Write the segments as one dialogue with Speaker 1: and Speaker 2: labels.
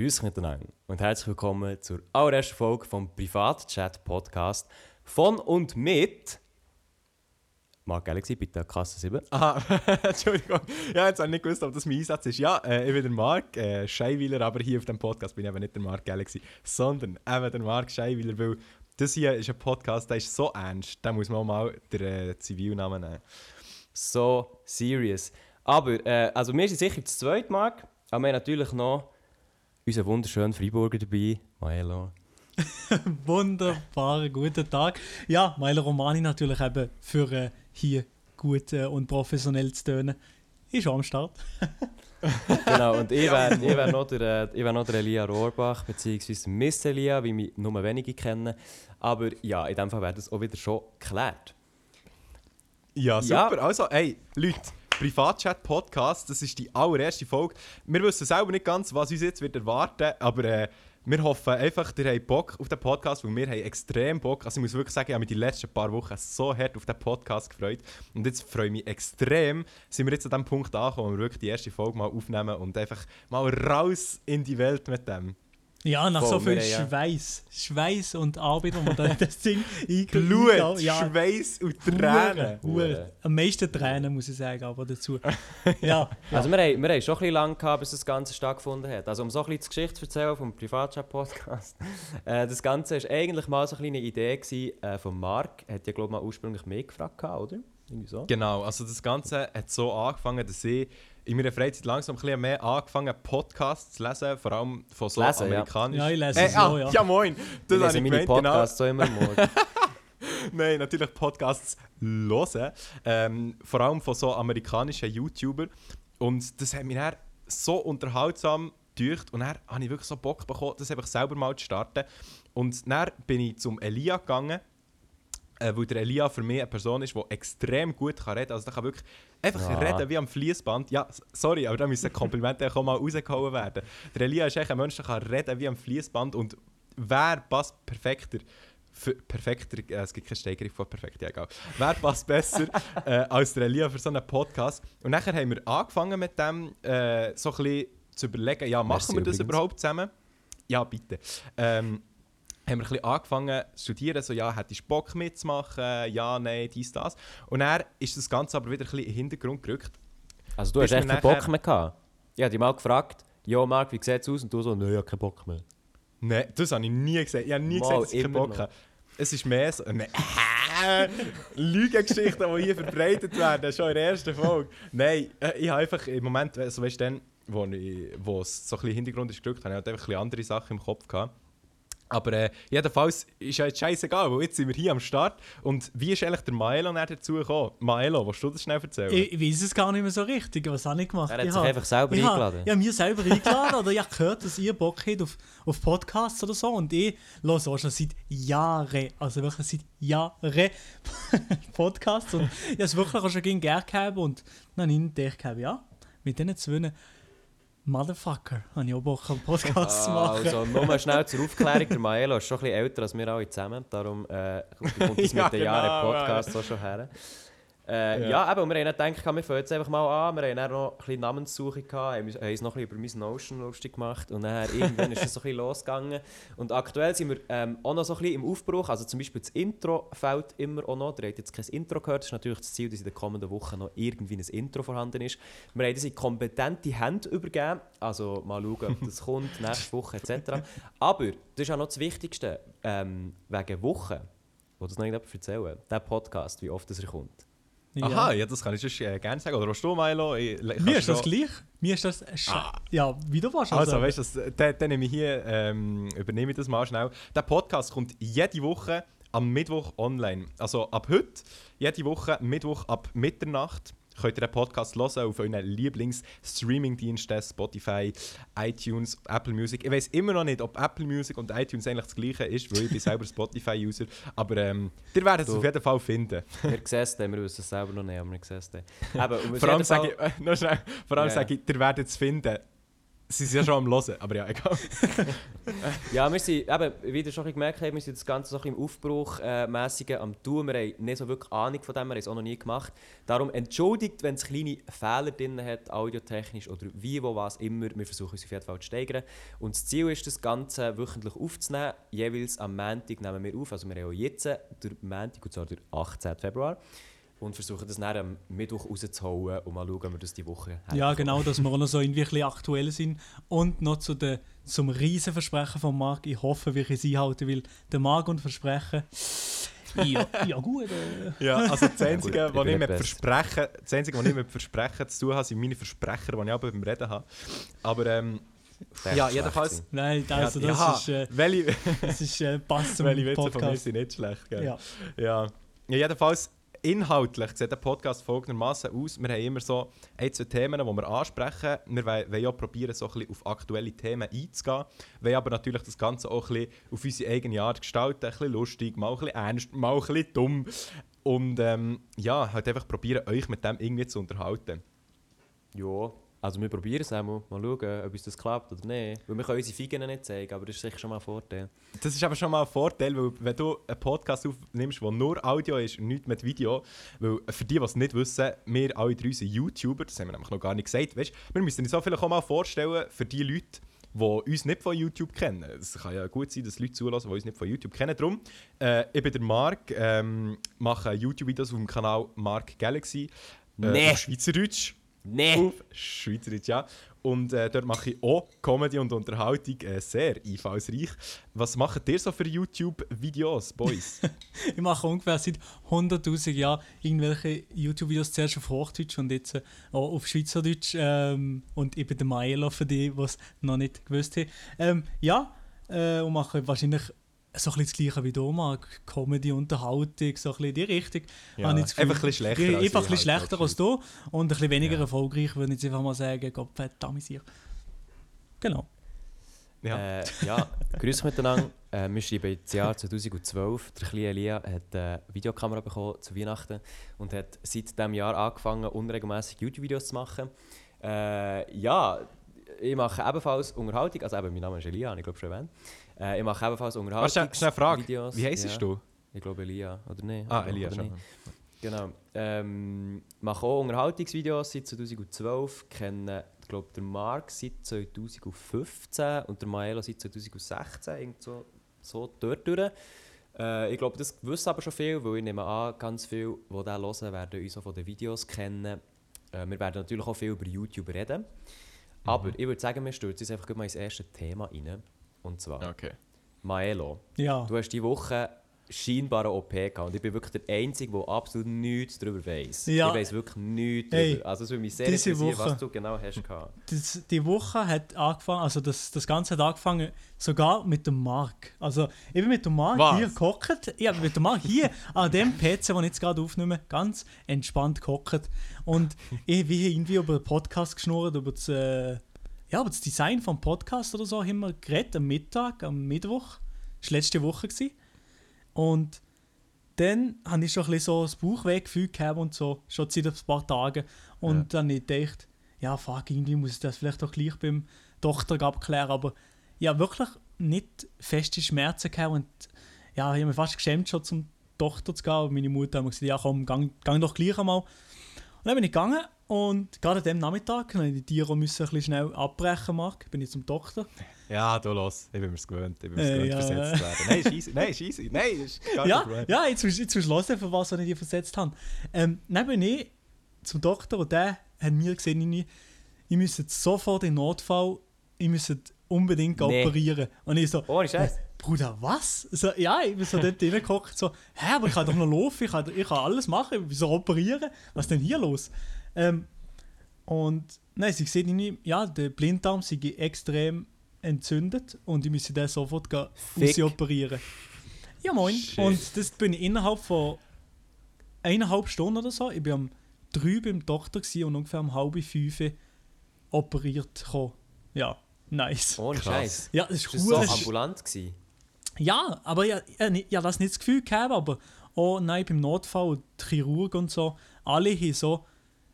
Speaker 1: Grüß miteinander und herzlich willkommen zur allerersten Folge vom Privatchat-Podcast von und mit Mark Galaxy, bitte Kasse 7.
Speaker 2: Aha, Entschuldigung. Ja, jetzt habe ich nicht gewusst, ob das mein Einsatz ist. Ja, äh, ich bin der Mark äh, Scheiweiler, aber hier auf dem Podcast bin ich eben nicht der Mark Galaxy, sondern eben der Mark Scheiweiler, weil das hier ist ein Podcast, der ist so ernst, da muss man auch mal den äh, Zivilnamen nehmen.
Speaker 1: So serious. Aber, äh, also wir sind sicher das zweite Mark, aber wir haben natürlich noch unseren wunderschönen Freiburger dabei, Maelo.
Speaker 3: Wunderbar, guten Tag. Ja, Milo Romani natürlich eben für äh, hier gut äh, und professionell zu tönen. Ist am Start.
Speaker 1: genau, und ich wäre wär noch, der, äh, wär noch der Elia Rohrbach, beziehungsweise Miss Elia, wie mich nur wenige kennen. Aber ja, in dem Fall wäre das auch wieder schon geklärt.
Speaker 2: Ja, super. Ja. Also, hey, Leute. Privatchat-Podcast, das ist die allererste Folge. Wir wissen selber nicht ganz, was uns jetzt wird erwarten aber äh, wir hoffen einfach, ihr habt Bock auf den Podcast, weil wir haben extrem Bock. Also ich muss wirklich sagen, ich habe mich die letzten paar Wochen so hart auf den Podcast gefreut. Und jetzt freue ich mich extrem, sind wir jetzt an dem Punkt angekommen, wo wir wirklich die erste Folge mal aufnehmen und einfach mal raus in die Welt mit dem.
Speaker 3: Ja, nach so viel ja. Schweiß. Schweiß und Arbeit, wo man da das Ding
Speaker 2: Blut, ja. Schweiß und Tränen.
Speaker 3: Hure. Am meisten Tränen, muss ich sagen, aber dazu. ja.
Speaker 1: Also wir haben, wir haben schon ein bisschen lange gehabt, bis das Ganze stattgefunden hat. Also um so ein bisschen die Geschichte zu erzählen vom Privatchat-Podcast. Äh, das Ganze war eigentlich mal so eine Idee gewesen, äh, von Marc. Er hat ja, glaube ich, mal ursprünglich mehr gefragt, oder?
Speaker 2: So. Genau, also das Ganze hat so angefangen, dass ich in meiner Freizeit langsam ein bisschen mehr angefangen, Podcasts zu lesen, vor allem von so lesen, amerikanischen...
Speaker 3: Ja. ja, ich lese äh, so, ah,
Speaker 2: ja. Ja, moin!
Speaker 1: Das ich lese meine genau. Podcasts genau. so immer morgen.
Speaker 2: Nein, natürlich Podcasts hören. Ähm, vor allem von so amerikanischen YouTubern. Und das hat mich dann so unterhaltsam durch und dann habe ich wirklich so Bock bekommen, das einfach selber mal zu starten. Und dann bin ich zum Elia gegangen äh, weil der Elia für mich eine Person ist, die extrem gut kann reden kann. Also der kann wirklich einfach ja. reden wie am Fließband. Ja, sorry, aber da müssen Komplimente auch mal rausgehauen werden. Der Elia ist echt ein Mensch, der kann reden wie am Fließband und wer passt perfekter für, perfekter, äh, es gibt keine Steigerung von perfekt, ja, egal. Wer passt besser äh, als der Elia für so einen Podcast? Und nachher haben wir angefangen mit dem, äh, so ein bisschen zu überlegen, ja, machen Merci wir das übrigens. überhaupt zusammen? Ja, bitte. Ähm, haben wir ein bisschen angefangen zu studieren, so ja, hättest du Bock mitzumachen, ja, nein, dies, das. Und dann ist das Ganze aber wieder ein bisschen in den Hintergrund gerückt.
Speaker 1: Also du hast echt keinen Bock mehr gehabt? Ich habe dich mal gefragt, ja Marc, wie sieht es aus? Und du so, nein, ich habe keinen Bock mehr.
Speaker 2: Nein, das habe ich nie gesagt. Ich habe nie mal, gesagt, dass ich keinen Bock habe. Es ist mehr so... Nein. Lügengeschichten, die hier verbreitet werden, schon in der ersten Folge. Nein, äh, ich habe einfach im Moment, also weißt du, dann, wo, ich, wo es so ein bisschen Hintergrund ist gerückt, habe ich halt einfach ein bisschen andere Sachen im Kopf gehabt. Aber äh, jedenfalls ist ja jetzt scheißegal, weil jetzt sind wir hier am Start. Und wie ist eigentlich der Maelo dazu gekommen? Maelo, willst du das schnell erzählen?
Speaker 3: Ich, ich weiß es gar nicht mehr so richtig. Was habe ich gemacht?
Speaker 1: Er hat
Speaker 3: ich
Speaker 1: sich einfach selber
Speaker 3: ich
Speaker 1: eingeladen.
Speaker 3: Ja, mir selber eingeladen. oder ich habe gehört, dass ihr Bock habt auf, auf Podcasts oder so. Und ich höre auch schon seit Jahren, also wirklich seit Jahren Podcasts. Und ich habe es wirklich auch schon gerne gehabt. Und dann habe ich gedacht, ja, mit diesen zwei Motherfucker, habe ich auch Bock, einen Podcast zu machen.
Speaker 1: Also, nur schnell zur Aufklärung: der Maelo ist schon ein bisschen älter als wir alle zusammen. Darum äh, kommt das ja, mit den Jahren genau, Podcast ja. so schon her. Äh, ja. ja, aber wir haben gedacht, wir fangen jetzt einfach mal an. Wir haben dann noch ein bisschen Namenssuche gehabt, haben uns noch ein bisschen über mein Notion lustig gemacht und dann irgendwann ist es so ein bisschen losgegangen. Und aktuell sind wir ähm, auch noch so ein bisschen im Aufbruch. Also zum Beispiel das Intro fällt immer auch noch. Ihr habt jetzt kein Intro gehört. Das ist natürlich das Ziel, dass in den kommenden Wochen noch irgendwie ein Intro vorhanden ist. Wir haben das in kompetente Hände übergeben. Also mal schauen, ob das kommt, nächste Woche etc. Aber das ist auch noch das Wichtigste. Ähm, wegen Wochen, wo das noch nicht erzählen, der Podcast, wie oft das er kommt.
Speaker 2: Ja. Aha, ja, das kann ich schon äh, gerne sagen. Oder was du, Milo? Ich,
Speaker 3: Mir ist das gleich. Mir ist das ah. Ja, wie du warst.
Speaker 2: Also, weißt du, dann, dann nehme ich hier, ähm, übernehme ich das mal schnell. Der Podcast kommt jede Woche am Mittwoch online. Also ab heute, jede Woche Mittwoch ab Mitternacht könnt ihr den Podcast hören auf euren Lieblings-Streaming-Diensten, Spotify, iTunes, Apple Music. Ich weiß immer noch nicht, ob Apple Music und iTunes eigentlich das gleiche ist, weil ich bin selber Spotify-User. Aber ähm, ihr werdet es auf jeden Fall finden.
Speaker 1: Wir sehen es wir wissen es selber noch nicht, aber wir sehen es
Speaker 2: vor allem sage ich, äh, noch schnell, vor allem yeah. sage ich, ihr werdet es finden. Sie sind ja schon am Hören, aber ja, egal.
Speaker 1: Ja, wir sind, eben, wie ihr schon gemerkt habt, wir sind das Ganze so im Aufbruch äh, mäßigen am tun. Wir haben nicht so wirklich Ahnung von dem, wir haben es auch noch nie gemacht. Darum entschuldigt, wenn es kleine Fehler drin hat, audiotechnisch oder wie, wo, was immer. Wir versuchen uns auf jeden Fall zu steigern. Und das Ziel ist, das Ganze wöchentlich aufzunehmen. Jeweils am Montag nehmen wir auf, also wir haben auch jetzt den Montag, und zwar den 18. Februar. Und versuchen das dann am Mittwoch rauszuhauen und mal schauen, ob wir das die Woche
Speaker 3: Ja, genau, dass wir auch noch so irgendwie ein bisschen aktuell sind. Und noch zu der, zum Riesenversprechen von Marc. Ich hoffe, wir können es einhalten, weil der Marc und Versprechen. Ja, ja gut. Äh.
Speaker 2: Ja, also das Einzige,
Speaker 1: Ja, gut,
Speaker 2: was
Speaker 1: ich
Speaker 2: ich mit. Versprechen, das Einzige, was ich mit Versprechen zu tun habe, sind meine Versprecher, die ich aber beim Reden habe. Aber ähm, ja, jedenfalls.
Speaker 3: Nein, also das
Speaker 2: ja,
Speaker 3: ist, äh,
Speaker 2: welche,
Speaker 3: das ist äh, passt zum
Speaker 2: welche Witze von mir
Speaker 3: Podcast.
Speaker 2: sind nicht schlecht, gell?
Speaker 3: Ja.
Speaker 2: Ja. ja, jedenfalls inhaltlich sieht der Podcast folgendermaßen aus. Wir haben immer so ein, zwei Themen, die wir ansprechen. Wir wollen ja probieren, so ein bisschen auf aktuelle Themen einzugehen. Wir wollen aber natürlich das Ganze auch ein bisschen auf unsere eigene Art gestalten. Ein bisschen lustig, mal ein bisschen ernst, mal ein bisschen dumm. Und ähm, ja, halt einfach probieren, euch mit dem irgendwie zu unterhalten.
Speaker 1: Ja, also wir probieren es einmal. Mal schauen, ob uns das klappt oder nicht. Weil wir können unsere Figen nicht zeigen, aber das ist sicher schon mal ein Vorteil.
Speaker 2: Das ist aber schon mal ein Vorteil, weil wenn du einen Podcast aufnimmst, der nur Audio ist und nicht mit Video, weil für die, die es nicht wissen, wir alle drei sind YouTuber, das haben wir nämlich noch gar nicht gesagt, weißt, wir müssen uns so vielleicht auch mal vorstellen, für die Leute, die uns nicht von YouTube kennen. Es kann ja gut sein, dass Leute zulassen, die uns nicht von YouTube kennen. Darum, äh, ich bin der Marc, ähm, mache YouTube-Videos auf dem Kanal Mark Galaxy. Äh,
Speaker 1: Nee.
Speaker 2: Schweizerdeutsch.
Speaker 1: Nee!
Speaker 2: Auf Schweizerdeutsch, ja. Und äh, dort mache ich auch Comedy und Unterhaltung äh, sehr einfallsreich. Was macht ihr so für YouTube-Videos, Boys?
Speaker 3: Ich mache ungefähr seit 100.000 Jahren irgendwelche YouTube-Videos zuerst auf Hochdeutsch und jetzt äh, auch auf Schweizerdeutsch. Ähm, und ich bin der Maelo für die, die es noch nicht gewusst haben. Ähm, ja, äh, und mache wahrscheinlich so ein bisschen das Gleiche wie du, Marc. Comedy, Unterhaltung, so ein bisschen in die Richtung.
Speaker 2: Ja,
Speaker 3: Habe ich das
Speaker 2: einfach ein bisschen schlechter
Speaker 3: Ich-
Speaker 2: als
Speaker 3: Einfach ein bisschen
Speaker 2: halt,
Speaker 3: schlechter als du und ein bisschen weniger
Speaker 2: Ja.
Speaker 3: erfolgreich, würde ich jetzt einfach mal sagen. Gott verdammt hier. Genau.
Speaker 2: ja.
Speaker 1: Äh, ja, grüß miteinander. Äh, wir schreiben das Jahr 2012. Der kleine Elia hat eine Videokamera bekommen zu Weihnachten und hat seit diesem Jahr angefangen, unregelmäßig YouTube-Videos zu machen. Äh, ja, ich mache ebenfalls Unterhaltung. Also eben, mein Name ist Elia, habe ich glaube schon erwähnt. Äh, ich mache ebenfalls
Speaker 2: Warte,
Speaker 1: Unterhaltung.
Speaker 2: schnell, schnell eine Frage.
Speaker 1: Videos.
Speaker 2: Wie heisst
Speaker 1: ja.
Speaker 2: du?
Speaker 1: Ich glaube Elia, oder nicht?
Speaker 2: Ah,
Speaker 1: Oder
Speaker 2: Elia
Speaker 1: nicht?
Speaker 2: schon.
Speaker 1: Genau. Ähm, mache auch Unterhaltungsvideos seit 2012. Kenne, glaube der Mark seit 2015 und der Maelo seit 2016. Irgend so, so dort durch. Äh, ich glaube, das wissen aber schon viel, weil ich nehme an, ganz viele, die das hören, werden uns auch von den Videos kennen. Äh, wir werden natürlich auch viel über YouTube reden. Aber ich würde sagen, wir stürzen uns einfach mal ins erste Thema rein. Und zwar,
Speaker 2: Okay.
Speaker 1: Maelo.
Speaker 3: Ja.
Speaker 1: Du hast diese Woche scheinbar eine OP gehabt und ich bin wirklich der Einzige, der absolut nichts darüber weiß.
Speaker 3: Ja.
Speaker 1: Ich weiß wirklich nichts
Speaker 3: Hey,
Speaker 1: darüber. Also es würde mich sehr interessieren,
Speaker 3: Woche-
Speaker 1: was du genau hast gehabt.
Speaker 3: das, die Woche hat angefangen, also das, das Ganze hat angefangen sogar mit dem Mark. Also ich bin mit dem Mark
Speaker 2: Was?
Speaker 3: hier gehockt, ja, mit dem Mark hier an dem PC, den ich jetzt gerade aufnehme, ganz entspannt gehockt. Und ich wie irgendwie über den Podcast geschnurrt, über das, äh, ja, über das Design vom Podcast oder so, haben wir geredet am Mittag, am Mittwoch. Das war letzte Woche. Gewesen. Und dann habe ich schon ein bisschen so das Bauchwehgefühl gehabt und so, schon seit ein paar Tagen. Und dann habe ich gedacht, ja, fuck, irgendwie muss ich das vielleicht auch gleich beim Doktor abklären. Aber ja, wirklich nicht feste Schmerzen gehabt und ja, ich habe mich fast geschämt, schon zum Doktor zu gehen. Aber meine Mutter hat mir gesagt, ja komm, gang, gang doch gleich einmal. Und dann bin ich gegangen und gerade an dem Nachmittag habe ich die Tiere ein bisschen schnell abbrechen, Marc. Bin ich zum Doktor.
Speaker 2: Ja, du los. Ich bin mir's gewöhnt. Ich bin mir's
Speaker 3: Äh,
Speaker 2: gewöhnt,
Speaker 3: ja.
Speaker 2: versetzt zu werden. Nein, ist easy. Nein, ist easy. Nein, ist gar
Speaker 3: Ja,
Speaker 2: Problem.
Speaker 3: ja jetzt, musst- jetzt musst du hören, für was ich die versetzt habe. Ähm, dann bin ich zum Doktor und der hat mir gesagt, ich, ich müsse jetzt sofort in Notfall, ich müsse unbedingt
Speaker 1: Nee.
Speaker 3: operieren. Und ich so,
Speaker 1: Ohne Scheiß.
Speaker 3: Bruder, was? So, ja, ich bin so dort reingeguckt, so, hä, aber ich kann doch noch laufen, ich kann, ich kann alles machen, wieso operieren? Was ist denn hier los? Ähm, und nein, sie sehen irgendwie, ja, der Blinddarm sei extrem entzündet und ich müsse den sofort operieren. Ja, moin.
Speaker 2: Shit.
Speaker 3: Und das bin ich innerhalb von eineinhalb Stunden oder so, ich bin am 3 beim Doktor und ungefähr um halb fünf operiert gekommen. Ja, nice.
Speaker 1: Ohne
Speaker 2: Krass.
Speaker 1: Scheiß.
Speaker 3: Ja, das ist
Speaker 1: Das war
Speaker 3: cool.
Speaker 1: so ambulant. Gewesen.
Speaker 3: Ja, aber ja, ja, das nicht das Gefühl gehabt, aber auch nein, beim Notfall und die Chirurg und so, alle haben so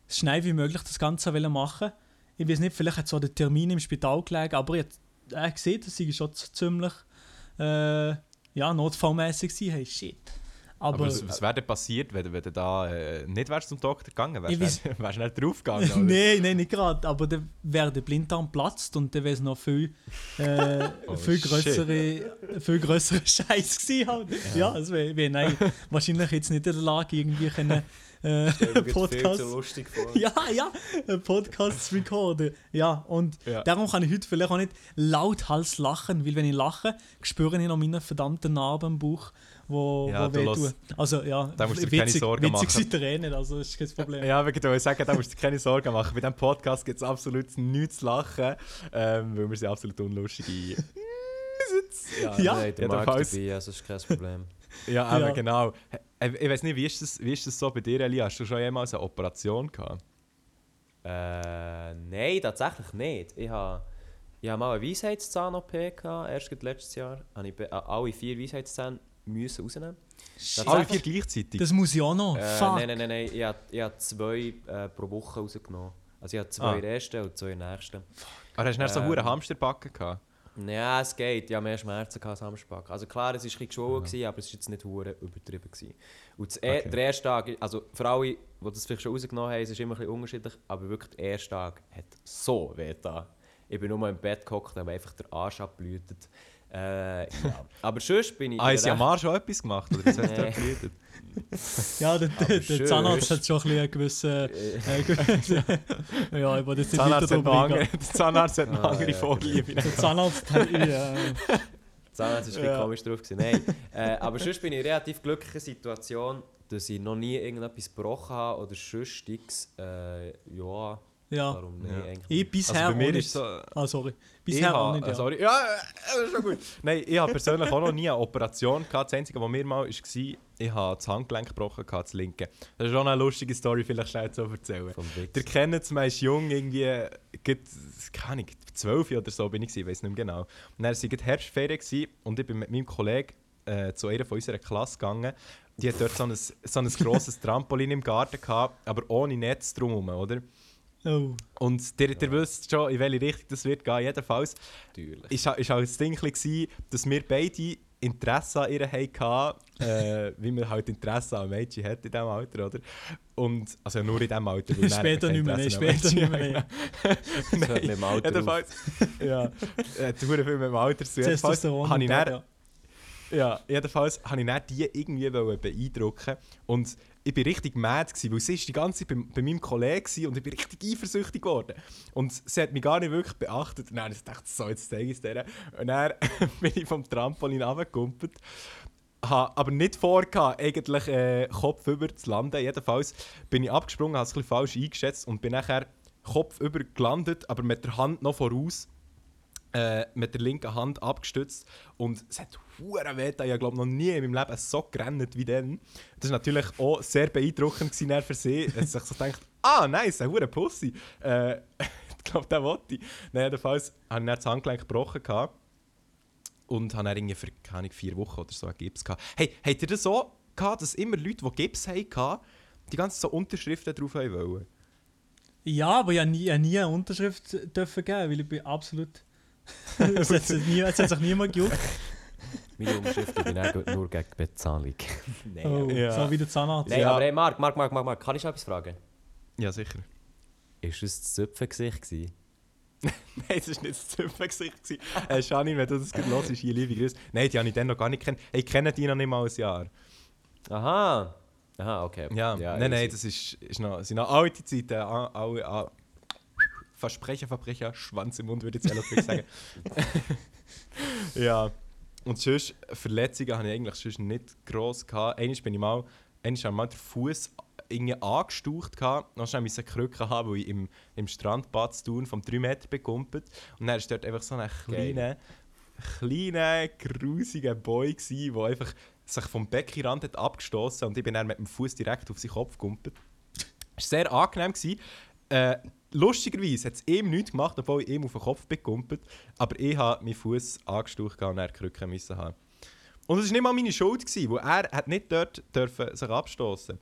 Speaker 3: schnell wie möglich das Ganze machen. ich weiß nicht, vielleicht hat so der Termin im Spital gelegen, aber ich habe gesehen, dass sie schon ziemlich äh, ja, notfallmäßig waren. Hey, shit.
Speaker 2: Aber,
Speaker 3: Aber,
Speaker 2: was, was wäre denn passiert, wenn, wenn du da äh, nicht wärst zum Doktor gegangen wärst? Wärst du nicht draufgegangen?
Speaker 3: nein, nein, nicht gerade. Aber dann wäre der Blinddarm platzt und dann wäre es noch viel, äh,
Speaker 2: Oh,
Speaker 3: viel größere, viel Scheiß gewesen. Halt. Ja, also wir, wir nein, wahrscheinlich jetzt nicht in der Lage, irgendwie können, äh, Podcast.
Speaker 1: zu lustig vor.
Speaker 3: Ja, ja, einen Podcast zu recorden. Ja, und
Speaker 2: Ja.
Speaker 3: darum kann ich heute vielleicht auch nicht lauthals lachen, weil wenn ich lache, spüre ich noch meine verdammten Narben im Bauch, wo,
Speaker 2: Ja,
Speaker 3: wo wehtun. Also ja,
Speaker 2: Da musst du dir keine Sorgen
Speaker 3: witzig
Speaker 2: machen.
Speaker 3: sind Tränen, also das ist kein Problem.
Speaker 2: Ja, ich wollte sagen, da musst du dir keine Sorgen machen. Bei diesem Podcast gibt es absolut nichts zu lachen, ähm, weil wir sind absolut unlustige. ja,
Speaker 3: Ja.
Speaker 1: Nein, der Markt
Speaker 2: jedenfalls.
Speaker 1: dabei, also ist kein Problem.
Speaker 2: Ja, aber
Speaker 3: Ja.
Speaker 2: genau. Ich weiß nicht, wie ist, das, wie ist das so bei dir, Eli? Hast du schon jemals eine Operation gehabt?
Speaker 1: Äh, nein, tatsächlich nicht. Ich habe ich hab mal eine Weisheitszahn-OP gehabt, erst letztes Jahr. Habe ich äh, alle vier Weisheitszähne müssen rausnehmen.
Speaker 2: Alle vier gleichzeitig?
Speaker 3: Das muss ich auch noch.
Speaker 1: Äh,
Speaker 3: Fuck.
Speaker 1: nein, nein, nein, nein. Ich habe, ich habe zwei äh, pro Woche rausgenommen. Also ich habe zwei
Speaker 2: Ah.
Speaker 1: in der ersten und zwei in der nächsten.
Speaker 2: Aber hast du nicht so
Speaker 1: Ähm.
Speaker 2: einen Hamsterbacken gehabt?
Speaker 1: Ja, es geht. Ich hatte mehr Schmerzen als Hamsterback. Also klar, es war ein bisschen geschwollen, gewesen, aber es war jetzt nicht hure übertrieben. Gewesen. Und e
Speaker 2: Okay.
Speaker 1: der erste Tag, also für alle, die das vielleicht schon rausgenommen haben, es ist immer ein bisschen unterschiedlich, aber wirklich der erste Tag hat so weh getan. Ich bin nur im Bett gehockt habe einfach den Arsch abblütet. Äh, ja. Aber sonst bin ich...
Speaker 2: Ah, am
Speaker 1: recht-
Speaker 2: Arsch schon etwas gemacht? Oder was hast du geredet?
Speaker 3: Ja, der, der, der. Zahnarzt hat schon ein bisschen einen gewissen. Äh, gewissen ja, ich wollte jetzt nicht
Speaker 2: Zahnarzt
Speaker 3: weiter
Speaker 2: hat andere, der Zahnarzt hat noch
Speaker 1: Ah,
Speaker 2: andere
Speaker 1: ja,
Speaker 2: Vorliebe.
Speaker 3: Der Zahnarzt hat. Ja,
Speaker 1: Zahnarzt war ein bisschen
Speaker 2: Ja.
Speaker 1: komisch drauf. Gewesen. Nein. äh, aber sonst bin ich in einer relativ glücklichen Situation, dass ich noch nie irgendetwas gebrochen habe oder sonstiges. Äh, ja,
Speaker 3: ja.
Speaker 1: warum nicht
Speaker 2: Ja.
Speaker 1: eigentlich?
Speaker 3: Ich bisher
Speaker 2: Also bei mir
Speaker 3: auch nicht.
Speaker 2: ist so...
Speaker 3: Ah, sorry.
Speaker 2: Ich
Speaker 3: Bisher auch
Speaker 2: habe,
Speaker 3: nicht. Ja.
Speaker 2: sorry, ja, äh, das ist schon gut. Nein, ich habe persönlich auch noch nie eine Operation gehabt. Das Einzige, was mir mal war, ich habe das Handgelenk gebrochen, gehabt, das linke. Das ist schon eine lustige Story, vielleicht schnell zu erzählen. Der kennt es, man ist jung, irgendwie, keine Ahnung, 12 oder so bin ich, gewesen, ich weiß nicht mehr genau. Und dann war es Herbstferien gewesen, und ich bin mit meinem Kollegen äh, zu einer von unserer Klasse gegangen. Die hat dort so ein, so ein grosses Trampolin im Garten gehabt, aber ohne Netz drumherum, oder?
Speaker 3: Oh.
Speaker 2: Und ihr, ihr wisst schon, in welche Richtung das wird gehen. Jedenfalls
Speaker 1: Natürlich.
Speaker 2: ist, ist halt das Ding, gewesen, dass wir beide Interesse an ihr hatten, äh, wie man halt Interesse an Mädchen hat in diesem Alter, oder? Und, also nur in diesem Alter.
Speaker 3: Später nicht mehr, später nicht mehr.
Speaker 1: Das hört mit dem Alter.
Speaker 2: Jedenfalls, ja, äh, hure viel mit dem Alter zu tun. Jedenfalls habe ich dann,
Speaker 3: ja.
Speaker 2: jedenfalls habe ich dann die irgendwie beeindrucken und ich bin richtig mad gewesen, weil sie ist die ganze Zeit bei, bei meinem Kollegen und ich bin richtig eifersüchtig geworden. Und sie hat mich gar nicht wirklich beachtet. Und dann habe ich so, jetzt zeige ich es. Und dann bin ich vom Trampolin runtergekumpelt. Habe aber nicht vorgehabt, eigentlich äh, Kopf über zu landen. Jedenfalls bin ich abgesprungen, habe es ein falsch eingeschätzt und bin nachher Kopf über gelandet, aber mit der Hand noch voraus äh, mit der linken Hand abgestützt und es hat hure weh. Ich glaube noch nie in meinem Leben so gerannt wie dann. Das war natürlich auch sehr beeindruckend gewesen für sie. Es sich so gedacht, ah nice, ein hure Pussy. Äh, ich glaube, der wollte ich. Nein, jedenfalls habe ich dann das Handgelenk gebrochen gehabt und habe dann irgendwie für keine vier Wochen oder so einen Gips gehabt. Hey, habt ihr das so gehabt, dass immer Leute, die Gips hatten, die ganzen so Unterschriften drauf haben wollen?
Speaker 3: Ja, aber ich habe nie, ich nie eine Unterschrift dürfen geben, weil ich bin absolut. es, hat es sich niemand gejuckt.
Speaker 1: Meine Umschrift ich bin auch nur gegen Bezahlung. Nein.
Speaker 3: Oh,
Speaker 2: Ja.
Speaker 3: So wie der Zahnarzt.
Speaker 1: Nein,
Speaker 2: Ja.
Speaker 1: aber hey, Marc, Marc, Marc, Marc, Marc, kann ich schon etwas fragen?
Speaker 2: Ja, sicher.
Speaker 1: Ist das das Zöpfengesicht?
Speaker 2: Nein, das war nicht das Zümpfengesicht. gewesen. Äh, Shani, wenn du das gerade hörst, hier liebe Grüße. Nein, die habe ich dann noch gar nicht kennt. Hey, ich kenne die noch nicht mal ein Jahr.
Speaker 1: Aha. Aha, okay.
Speaker 2: Ja, nein, nein,
Speaker 1: easy.
Speaker 2: das ist, ist noch, sind noch alte Zeiten. Alle, a- Versprecher, Verbrecher, Schwanz im Mund, würde ich jetzt ehrlich sagen. ja. Und sonst, Verletzungen habe ich eigentlich sonst nicht gross gehabt. Einmal bin ich mal, einmal habe ich mal den Fuß irgendwie angestaucht gehabt. Dann musste ich Krücke haben, weil ich im, im Strandbad zu tun vom 3 Meter bekumpelt. Und dann war dort einfach so ein kleiner, kleiner, grusiger Boy, gewesen, der einfach sich vom Beckenrand hat abgestoßen und ich bin dann mit dem Fuß direkt auf seinen Kopf gegumpelt. Es war sehr angenehm. Gewesen. Äh, lustigerweise hat es ihm nichts gemacht, obwohl ich ihm auf den Kopf bin gegumpelt. Aber ich habe meinen Fuß angestaucht und er Krücken müssen haben. Und es war nicht mal meine Schuld, gewesen, weil er hat nicht dort dürfen sich abstoßen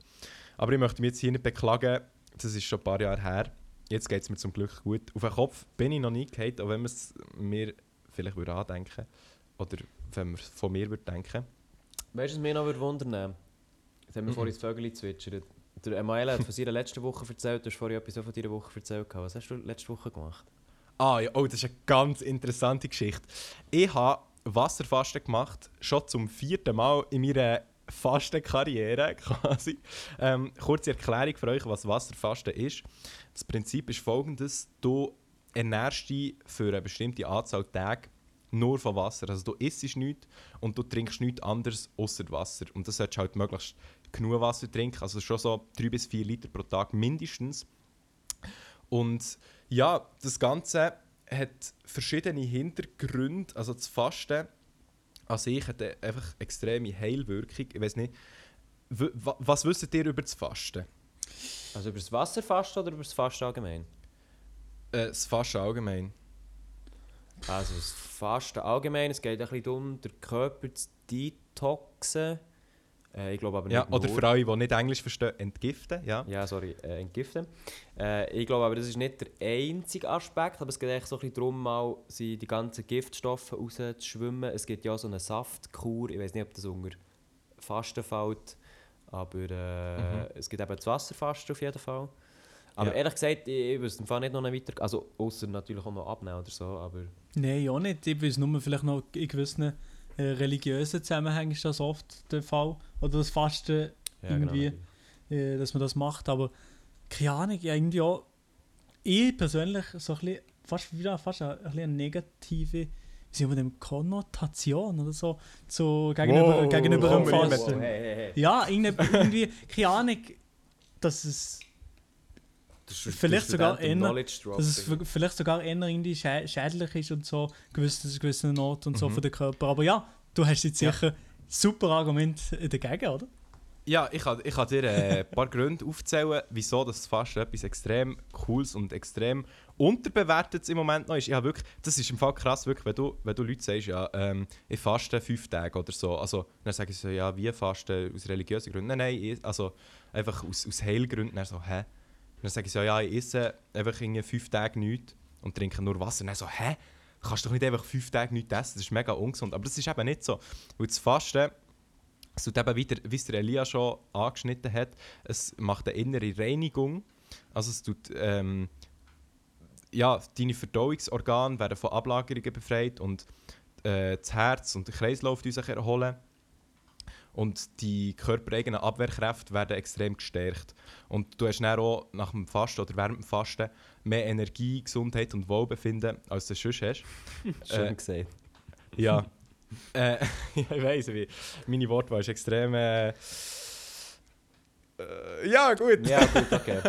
Speaker 2: Aber ich möchte mich jetzt hier nicht beklagen, das ist schon ein paar Jahre her. jetzt geht es mir zum Glück gut. Auf den Kopf bin ich noch nie gehabt, auch wenn man es mir vielleicht würde andenken oder wenn man es von mir würde denken.
Speaker 1: Weißt du, was mich noch würde wundern Jetzt haben wir
Speaker 2: Mhm.
Speaker 1: vorhin das Vögel zwitschert. Der Emanuel hat von seiner letzten Woche erzählt, du hast vorhin etwas von deiner Woche erzählt. Was hast du letzte Woche gemacht?
Speaker 2: Ah ja, oh, das ist eine ganz interessante Geschichte. Ich habe Wasserfasten gemacht, schon zum vierten Mal in meiner Fastenkarriere quasi. Ähm, kurze Erklärung für euch, was Wasserfasten ist. Das Prinzip ist folgendes: Du ernährst dich für eine bestimmte Anzahl Tage nur von Wasser. Also du isst nichts und du trinkst nichts anderes außer Wasser. Und das solltest du halt möglichst genug Wasser trinken, also schon so 3 bis 4 Liter pro Tag mindestens. Und ja, das Ganze hat verschiedene Hintergründe. Also das Fasten an sich hat einfach extreme Heilwirkung. Ich weiß nicht, was wisst ihr über das Fasten?
Speaker 1: Also über das Wasserfasten oder über das Fasten allgemein?
Speaker 2: Äh, das Fasten allgemein.
Speaker 1: Also das Fasten allgemein, es geht ein bisschen darum, den Körper zu detoxen. Äh, ich glaube aber nicht
Speaker 2: Ja, oder
Speaker 1: nur.
Speaker 2: für alle, die nicht Englisch verstehen, entgiften. Ja.
Speaker 1: Ja, sorry, äh, entgiften. Äh, ich glaube aber, das ist nicht der einzige Aspekt, aber es geht eigentlich so ein bisschen darum, mal sie die ganzen Giftstoffe rauszuschwimmen. Es gibt ja auch so eine Saftkur, ich weiß nicht, ob das unter Fasten fällt, aber äh, es gibt eben das Wasserfasten auf jeden Fall. Aber
Speaker 2: Ja.
Speaker 1: ehrlich gesagt, ich, ich wüsste im Fall nicht noch weiter, also außer natürlich auch noch abnehmen oder so, aber
Speaker 3: Nein, auch nicht. Ich weiß nur vielleicht noch in gewissen religiösen Zusammenhängen ist das oft der Fall. Oder das Fasten,
Speaker 1: ja,
Speaker 3: Irgendwie.
Speaker 1: Genau.
Speaker 3: äh, dass man das macht. Aber keine Ahnung, irgendwie auch. Ich persönlich so ein bisschen, fast wieder fast eine, ein bisschen eine negative wie sagen wir dem, Konnotation oder so zu, gegenüber,
Speaker 2: Wow,
Speaker 3: gegenüber
Speaker 2: komm,
Speaker 3: dem Fasten.
Speaker 2: nehmen-
Speaker 1: hey, hey, hey.
Speaker 3: Ja, irgendwie, irgendwie, keine Ahnung, dass es,
Speaker 1: Das ist-
Speaker 3: Vielleicht sogar eher- dass es vielleicht sogar eher irgendwie schä schädlich ist und so, gewissen, gewissen Ort und so
Speaker 2: Mhm.
Speaker 3: für den Körper. Aber ja, du hast jetzt
Speaker 2: Ja.
Speaker 3: sicher super Argument dagegen, oder?
Speaker 2: Ja, ich kann, ich kann dir äh, ein paar Gründe aufzählen, wieso das Fasten etwas extrem Cooles und extrem unterbewertetes im Moment noch ist. Ja, wirklich, das ist im Fall krass, wirklich, wenn du, wenn du Leute sagst, ja, ähm, ich faste fünf Tage oder so. Also, dann sagen sie so, ja, wie fasten aus religiösen Gründen? Nein, nein, ich, also einfach aus, aus Heilgründen. Dann so, hä? Dann sagen sie so, ja, ich esse einfach irgendwie fünf Tage nichts und trinke nur Wasser. Dann so, hä? Du kannst doch nicht einfach fünf Tage nichts essen, das ist mega ungesund. Aber das ist eben nicht so. Weil das Fasten es tut eben wieder, wie es der Elia schon angeschnitten hat, es macht eine innere Reinigung. Also es tut, ähm, ja, deine Verdauungsorgane werden von Ablagerungen befreit und äh, das Herz und der Kreislauf sich erholen. Und die körpereigenen Abwehrkräfte werden extrem gestärkt. Und du hast dann auch nach dem Fasten oder während dem Fasten mehr Energie, Gesundheit und Wohlbefinden, als du sonst hast.
Speaker 1: Schön
Speaker 2: äh,
Speaker 1: gesehen.
Speaker 2: Ja. äh, ja, ich weiss, wie meine Wortwahl ist extrem. Äh, äh, ja, gut.
Speaker 1: Ja, gut, okay.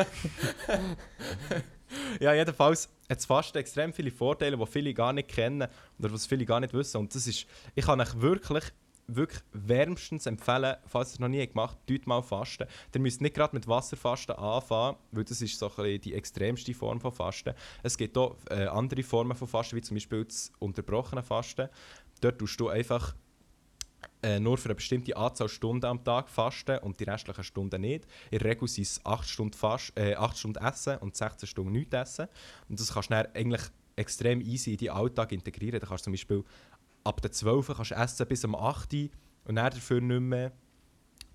Speaker 2: Ja, jedenfalls hat es fast extrem viele Vorteile, die viele gar nicht kennen oder was viele gar nicht wissen. Und das ist, ich kann euch wirklich, wirklich wärmstens empfehlen, falls ihr es noch nie gemacht habt, tut mal fasten. Ihr müsst nicht gerade mit Wasserfasten anfangen, weil das ist so die extremste Form von Fasten. Es gibt auch äh, andere Formen von Fasten, wie zum Beispiel das unterbrochene Fasten. Dort tust du einfach äh, nur für eine bestimmte Anzahl Stunden am Tag fasten und die restlichen Stunden nicht. In der Regel sind es 8 Stunden, äh, 8 Stunden Essen und 16 Stunden nicht essen. Und das kannst du dann eigentlich extrem easy in deinen Alltag integrieren. Da kannst du zum Beispiel ab der 12 kannst du essen bis am 8 Uhr und dann dafür nicht mehr.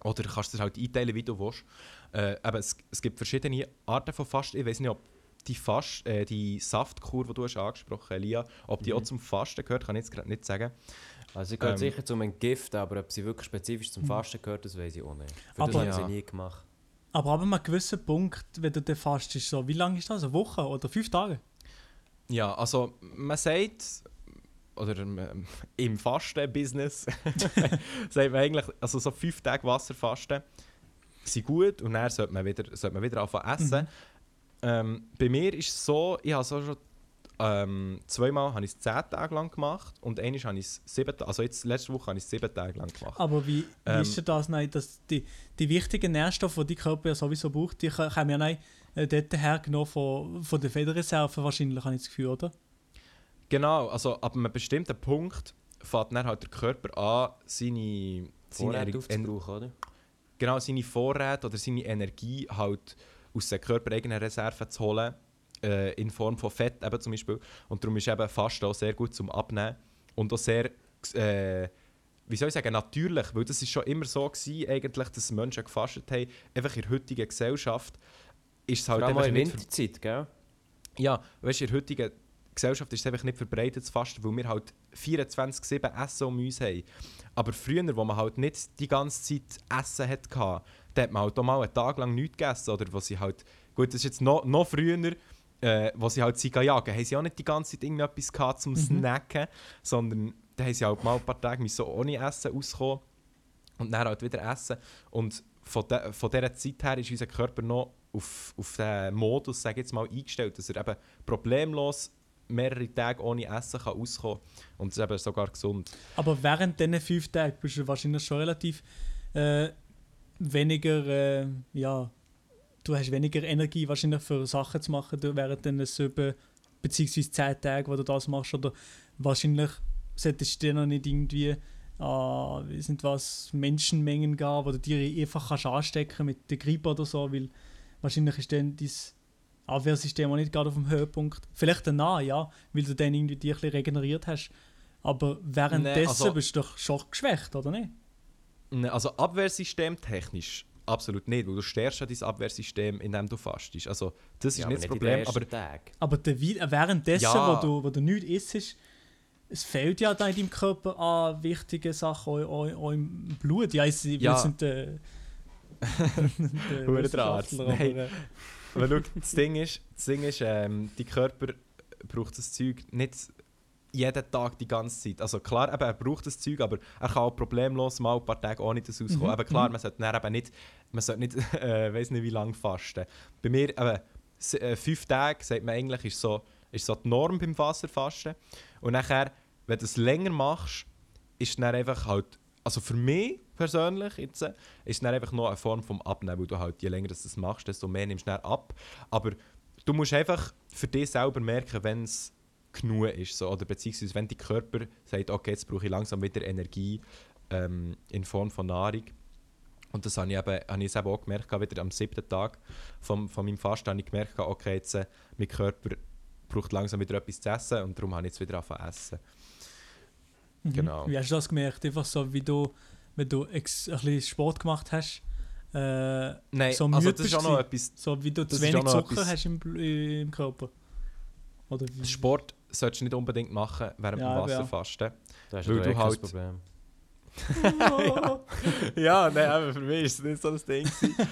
Speaker 2: Oder kannst du es halt einteilen, wie du willst. Äh, aber es, es gibt verschiedene Arten von Fasten. Ich weiß nicht, ob die, Fast, äh, die Saftkur, die du hast angesprochen hast, Elia, ob die
Speaker 1: Mhm.
Speaker 2: auch zum Fasten gehört, kann ich jetzt gerade nicht sagen.
Speaker 1: Also ich gehöre
Speaker 2: Ähm.
Speaker 1: sicher zum Entgiften, aber ob sie wirklich spezifisch zum Fasten gehört, das weiß ich auch nicht. Für
Speaker 3: Aber-
Speaker 1: das haben
Speaker 2: Ja.
Speaker 1: sie nie gemacht.
Speaker 3: Aber ab einem gewissen Punkt, wenn du dann fastest, so, wie lange ist das? Eine Woche oder fünf Tage?
Speaker 2: Ja, also man sagt, oder ähm, im Fasten-Business sagt man eigentlich, also so fünf Tage Wasserfasten sind gut und dann sollte man wieder, sollte man wieder anfangen essen. Ähm, bei mir ist es so, ich habe so schon ähm, zweimal habe ich es zehn Tage lang gemacht und einmal habe ich es sieben Tage, also jetzt letzte Woche habe ich es sieben Tage lang gemacht.
Speaker 3: Aber wie,
Speaker 2: Ähm.
Speaker 3: ist das? Nein, dass die, die wichtigen Nährstoffe, die dein Körper ja sowieso braucht, die ko- kommen ja nein, äh, dort hergenommen von, von der Federreserve wahrscheinlich, habe ich das Gefühl, oder?
Speaker 2: Genau, also ab einem bestimmten Punkt fängt dann halt der Körper an, seine, seine
Speaker 1: Vorräte aufzubrauchen, oder?
Speaker 2: genau seine Vorräte oder seine Energie halt aus den körpereigenen Reserven zu holen äh, in Form von Fett eben zum Beispiel. Und darum ist eben Fasten auch sehr gut zum Abnehmen und auch sehr, äh, wie soll ich sagen, natürlich, weil das ist schon immer so gewesen, eigentlich, dass Menschen gefastet haben, einfach in der heutigen Gesellschaft ist es halt
Speaker 1: Vor allem
Speaker 2: einfach
Speaker 1: in Winterzeit, gell?
Speaker 2: Ja, weißt du, in der heutigen Gesellschaft ist es einfach nicht verbreitet zu fasten, weil wir halt 24-7 Essen um uns haben. Aber früher, wo man halt nicht die ganze Zeit Essen hatte, da hat man halt auch mal einen Tag lang nichts gegessen. Oder wo sie halt, gut, das ist jetzt noch, noch früher, äh, wo sie halt gegangen jagen, haben sie auch nicht die ganze Zeit irgendetwas gehabt zum Snacken, sondern da haben sie halt mal ein paar Tage müssen ohne Essen auskommen und dann halt wieder essen. Und von, de, von dieser Zeit her ist unser Körper noch auf, auf den Modus, sag ich jetzt mal, eingestellt, dass er eben problemlos mehrere Tage ohne Essen kann auskommen kann. Und das ist eben sogar gesund.
Speaker 3: Aber während diesen fünf Tagen bist du wahrscheinlich schon relativ äh, weniger, äh, ja, du hast weniger Energie wahrscheinlich für Sachen zu machen während diesen sieben beziehungsweise zehn Tagen, wo du das machst. Oder wahrscheinlich solltest du dir noch nicht irgendwie äh, wie sind was, Menschenmengen geben, wo du dir einfach kannst anstecken mit der Grippe oder so, weil wahrscheinlich ist dann dein Abwehrsystem auch nicht gerade auf dem Höhepunkt. Vielleicht danach, ja, weil du dann irgendwie dich ein bisschen regeneriert hast. Aber währenddessen
Speaker 2: also-
Speaker 3: bist du doch schon geschwächt, oder nicht?
Speaker 2: Ne, Also Abwehrsystem technisch absolut nicht, weil du stärkst ja dein Abwehrsystem, indem du fastest. Also das ist
Speaker 1: Ja,
Speaker 2: nicht
Speaker 1: aber
Speaker 2: das Problem, aber
Speaker 1: Tagen.
Speaker 3: Aber der, äh, währenddessen,
Speaker 2: Ja.
Speaker 3: wo, du, wo du nichts isst, es fehlt ja da in deinem Körper an wichtigen Sachen, auch, auch, auch im Blut. Ja, es,
Speaker 2: Ja.
Speaker 3: wir sind der. der
Speaker 2: Arzt. Nein.
Speaker 3: Aber,
Speaker 2: schau, das Ding ist, das Ding ist ähm, dein Körper braucht das Zeug nicht jeden Tag die ganze Zeit. Also klar, eben, er braucht das Zeug, aber er kann auch problemlos mal ein paar Tage ohne das auskommen.
Speaker 3: Mhm,
Speaker 2: Aber klar,
Speaker 3: mhm.
Speaker 2: man sollte dann eben nicht, man sollte nicht äh, weiß nicht wie lange fasten. Bei mir, eben, äh, fünf Tage, sagt man eigentlich, ist so, ist so die Norm beim Wasserfasten. Und nachher, wenn du es länger machst, ist dann einfach halt, also für mich persönlich jetzt, äh, ist dann einfach noch eine Form vom Abnehmen, weil du halt, je länger du das machst, desto mehr nimmst du ab. Aber du musst einfach für dich selber merken, wenn es genug ist, so, oder beziehungsweise wenn dein Körper sagt, okay, jetzt brauche ich langsam wieder Energie ähm, in Form von Nahrung. Und das habe ich, eben, habe ich eben auch gemerkt, wieder am siebten Tag vom, von meinem Fasten habe ich gemerkt, okay, jetzt, äh, mein Körper braucht langsam wieder etwas zu essen und darum habe ich jetzt wieder angefangen zu essen.
Speaker 3: mhm.
Speaker 2: Genau.
Speaker 3: Wie hast du das gemerkt? Einfach so, wie du, wenn du ex, ein bisschen Sport gemacht hast, äh,
Speaker 2: Nein,
Speaker 3: So
Speaker 2: also
Speaker 3: müde
Speaker 2: das ist auch noch
Speaker 3: du.
Speaker 2: etwas,
Speaker 3: so wie du
Speaker 2: Das
Speaker 3: zu wenig Zucker
Speaker 2: etwas-
Speaker 3: hast im, im Körper. Oder wie?
Speaker 2: Sport solltest du nicht unbedingt machen während
Speaker 3: Ja,
Speaker 2: dem
Speaker 3: ja.
Speaker 2: Wasserfasten.
Speaker 1: Hast
Speaker 2: Weil
Speaker 1: du, eh
Speaker 2: halt-
Speaker 1: Problem.
Speaker 2: ja, nein, aber für mich ist es nicht so ein Ding.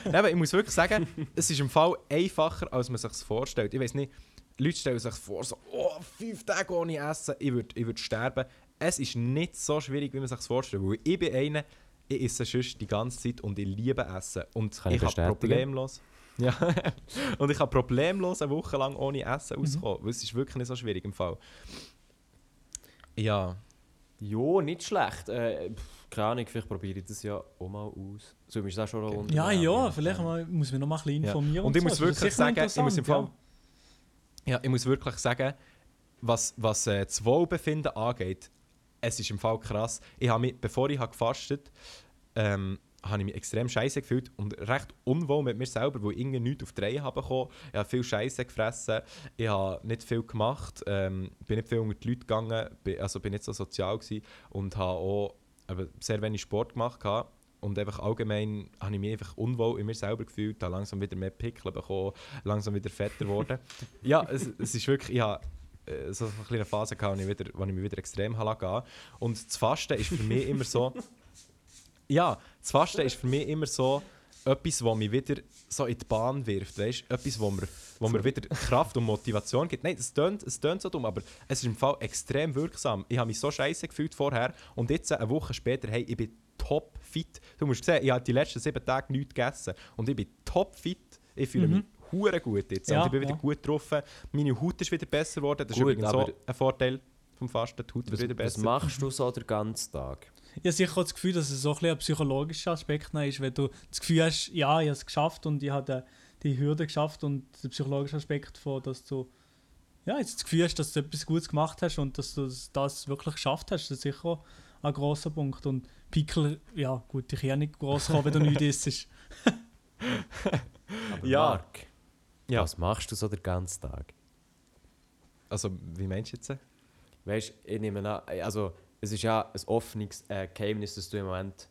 Speaker 2: Nein, aber ich muss wirklich sagen, es ist im Fall einfacher, als man sich vorstellt. Ich weiß nicht, Leute stellen sich vor, so, oh, fünf Tage ohne Essen, ich würde ich würd sterben. Es ist nicht so schwierig, wie man sich vorstellt. Weil ich bin einer, ich esse sonst die ganze Zeit und ich liebe Essen. Und
Speaker 1: Kann ich
Speaker 2: ich habe problemlos. Ja, und ich kann problemlos eine Woche lang ohne Essen
Speaker 3: Mhm.
Speaker 2: auskommen. Weil es ist wirklich nicht so schwierig im Fall. Ja.
Speaker 1: Jo, nicht schlecht. Äh, pff, keine Ahnung, vielleicht probiere ich das ja auch mal aus. So ist das schon
Speaker 2: Okay.
Speaker 3: Ja, ja, vielleicht mal, muss man noch mal ein bisschen
Speaker 2: Ja.
Speaker 3: informieren.
Speaker 2: Und ich
Speaker 3: so.
Speaker 2: muss
Speaker 3: Das
Speaker 2: wirklich sagen, ich muss im Fall,
Speaker 3: interessant,
Speaker 2: ja, ich muss wirklich sagen, was, was äh, das Wohlbefinden angeht, es ist im Fall krass. Ich habe mich, bevor ich habe gefastet ähm, habe ich mich extrem scheiße gefühlt und recht unwohl mit mir selber, weil ich irgendwie nichts auf die Reihe habe bekommen. Ich habe viel Scheiße gefressen, ich habe nicht viel gemacht, ähm, bin nicht viel unter die Leute gegangen, bin, also bin nicht so sozial gewesen und habe auch eben sehr wenig Sport gemacht gehabt. Und einfach allgemein habe ich mich einfach unwohl in mir selber gefühlt, habe langsam wieder mehr Pickel bekommen, langsam wieder fetter geworden. ja, es, es ist wirklich, ich habe so eine kleine Phase gehabt, wo ich, wieder, wo ich mich wieder extrem gehen. Und das Fasten ist für mich immer so, ja, das Fasten ist für mich immer so etwas, was mich wieder so in die Bahn wirft, weißt? Etwas, wo mir, wo mir wieder Kraft und Motivation gibt. Nein, es tönt, es tönt so dumm, aber es ist im Fall extrem wirksam. Ich habe mich so scheiße gefühlt vorher und jetzt, eine Woche später, hey, ich bin top fit. Du musst sehen, ich habe die letzten sieben Tage nichts gegessen und ich bin top fit. Ich fühle
Speaker 3: Mhm.
Speaker 2: mich hure gut jetzt
Speaker 3: Ja,
Speaker 2: und ich bin wieder
Speaker 3: ja.
Speaker 2: gut getroffen. Meine Haut ist wieder besser geworden. Das ist
Speaker 1: Gut,
Speaker 2: übrigens
Speaker 1: aber-
Speaker 2: so ein Vorteil vom Fasten. Die Haut wird
Speaker 1: Was,
Speaker 2: wieder
Speaker 1: was
Speaker 2: besser.
Speaker 1: machst du so den ganzen Tag?
Speaker 3: Ich habe das Gefühl, dass es so ein, ein psychologischer Aspekt ist, wenn du das Gefühl hast, ja, ich habe es geschafft und ich habe die Hürde geschafft und der psychologische Aspekt von, dass du ja, jetzt das Gefühl hast, dass du etwas Gutes gemacht hast und dass du das, wirklich geschafft hast, das ist sicher auch ein grosser Punkt. Und Pickel, ja gut, ich kann ja nicht gross kommen, wenn du nichts isst.
Speaker 1: Aber
Speaker 2: Ja.
Speaker 1: Marc,
Speaker 2: Ja.
Speaker 1: was machst du so den ganzen Tag?
Speaker 2: Also, wie meinst du jetzt?
Speaker 1: Weißt du, ich nehme an, also es ist ja ein offenes äh, Geheimnis, dass du im Moment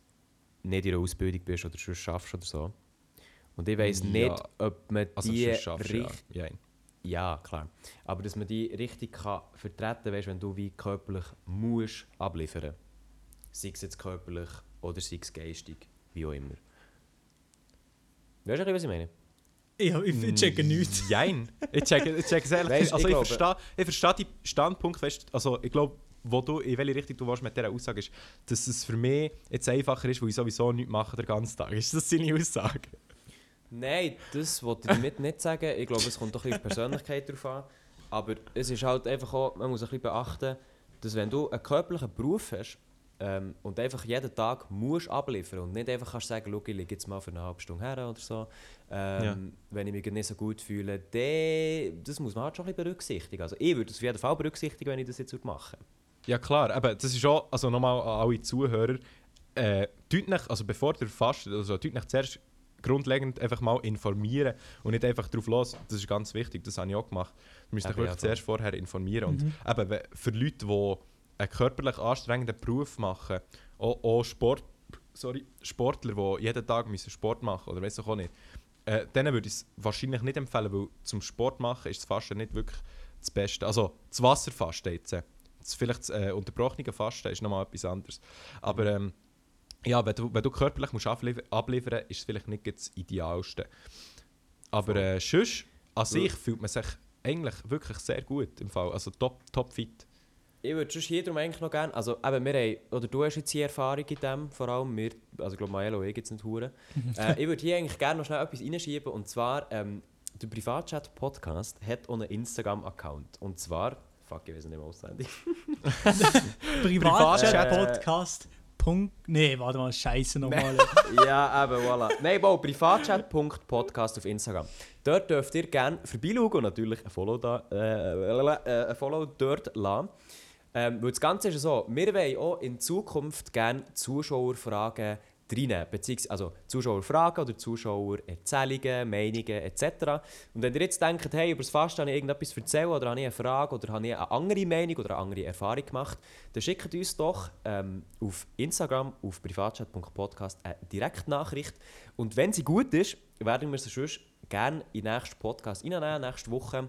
Speaker 1: nicht in der Ausbildung bist oder schon schaffst oder so. Und ich weiß
Speaker 2: Ja.
Speaker 1: nicht, ob man
Speaker 2: Also,
Speaker 1: die
Speaker 2: du ja. ja.
Speaker 1: ja, klar. Aber dass man die richtig kann vertreten kann, wenn du wie körperlich musst abliefern. Sei es jetzt körperlich oder sei es geistig, wie auch immer. Weißt du, was ich meine?
Speaker 3: Ich, ich, ich checke nichts.
Speaker 2: Jein. Ich check, ich check es ehrlich nicht. Also
Speaker 1: ich
Speaker 2: ich, verstehe, ich verstehe die Standpunkt, weißt, also ich glaube, wo du, in welche Richtung du willst mit dieser Aussage ist, dass es für mich jetzt einfacher ist, weil ich sowieso nichts mache den ganzen Tag. Ist das seine Aussage?
Speaker 1: Nein, das wollte ich damit nicht sagen. Ich glaube, es kommt doch ein bisschen Persönlichkeit drauf an. Aber es ist halt einfach auch, man muss ein bisschen beachten, dass wenn du einen körperlichen Beruf hast ähm, und einfach jeden Tag musst abliefern und nicht einfach kannst sagen, schau, ich liege jetzt mal für eine halbe Stunde her oder so, ähm,
Speaker 2: Ja.
Speaker 1: wenn ich mich nicht so gut fühle, dann, das muss man halt schon ein bisschen berücksichtigen. Also ich würde es auf jeden Fall berücksichtigen, wenn ich das jetzt machen würde.
Speaker 2: Ja klar, aber das ist auch, also nochmal an alle Zuhörer, äh, tut nicht, also bevor ihr fastet, also tut nicht zuerst grundlegend einfach mal informieren und nicht einfach drauf los. Das ist ganz wichtig, das habe ich auch gemacht. Du
Speaker 1: Eben, ja,
Speaker 2: wirklich zuerst vorher informieren. Und eben, für Leute, die einen körperlich anstrengenden Beruf machen, auch, auch Sport, sorry, Sportler, die jeden Tag müssen Sport machen oder weiß auch nicht, äh, denen würde ich es wahrscheinlich nicht empfehlen, weil zum Sport machen ist das Fasten nicht wirklich das Beste. Also das Wasserfasten jetzt. äh, Das vielleicht das äh, unterbrochene Fasten ist nochmal etwas anderes. Aber ähm, ja, wenn du, wenn du körperlich musst abliefern, abliefern ist es vielleicht nicht das Idealste. Aber äh, sonst, an sich fühlt man sich eigentlich wirklich sehr gut im Fall. Also top, top fit.
Speaker 1: Ich würde sonst hier drum eigentlich noch gerne, also eben, wir haben, oder du hast jetzt hier Erfahrung in dem, vor allem wir, also ich glaube Maelo und ich jetzt nicht hure. äh, ich würde hier eigentlich gerne noch schnell etwas reinschieben und zwar, ähm, der Privatchat-Podcast hat auch einen Instagram-Account und zwar, fuck, ich weiß nicht mehr auswendig.
Speaker 3: Privatchat,
Speaker 1: Privatchat.
Speaker 3: Podcast. Punkt. Nee, warte mal, scheiße nochmal.
Speaker 1: ja, eben, voilà. Nein, bau privatchat.podcast auf Instagram. Dort dürft ihr gerne vorbeischauen und natürlich ein Follow, da, äh, äh, ein Follow dort lassen. Ähm, weil das Ganze ist so, wir wollen auch in Zukunft gerne Zuschauerfragen reinnehmen, beziehungsweise also Zuschauerfragen oder Zuschauererzählungen, Meinungen etc. Und wenn ihr jetzt denkt, hey, über das Fasten habe ich irgendetwas zu erzählen oder habe ich eine Frage oder habe ich eine andere Meinung oder eine andere Erfahrung gemacht, dann schickt uns doch ähm, auf Instagram, auf privatchat.podcast eine Direktnachricht. Und wenn sie gut ist, werden wir sie sonst gerne in den nächsten Podcast reinnehmen, nächste Woche.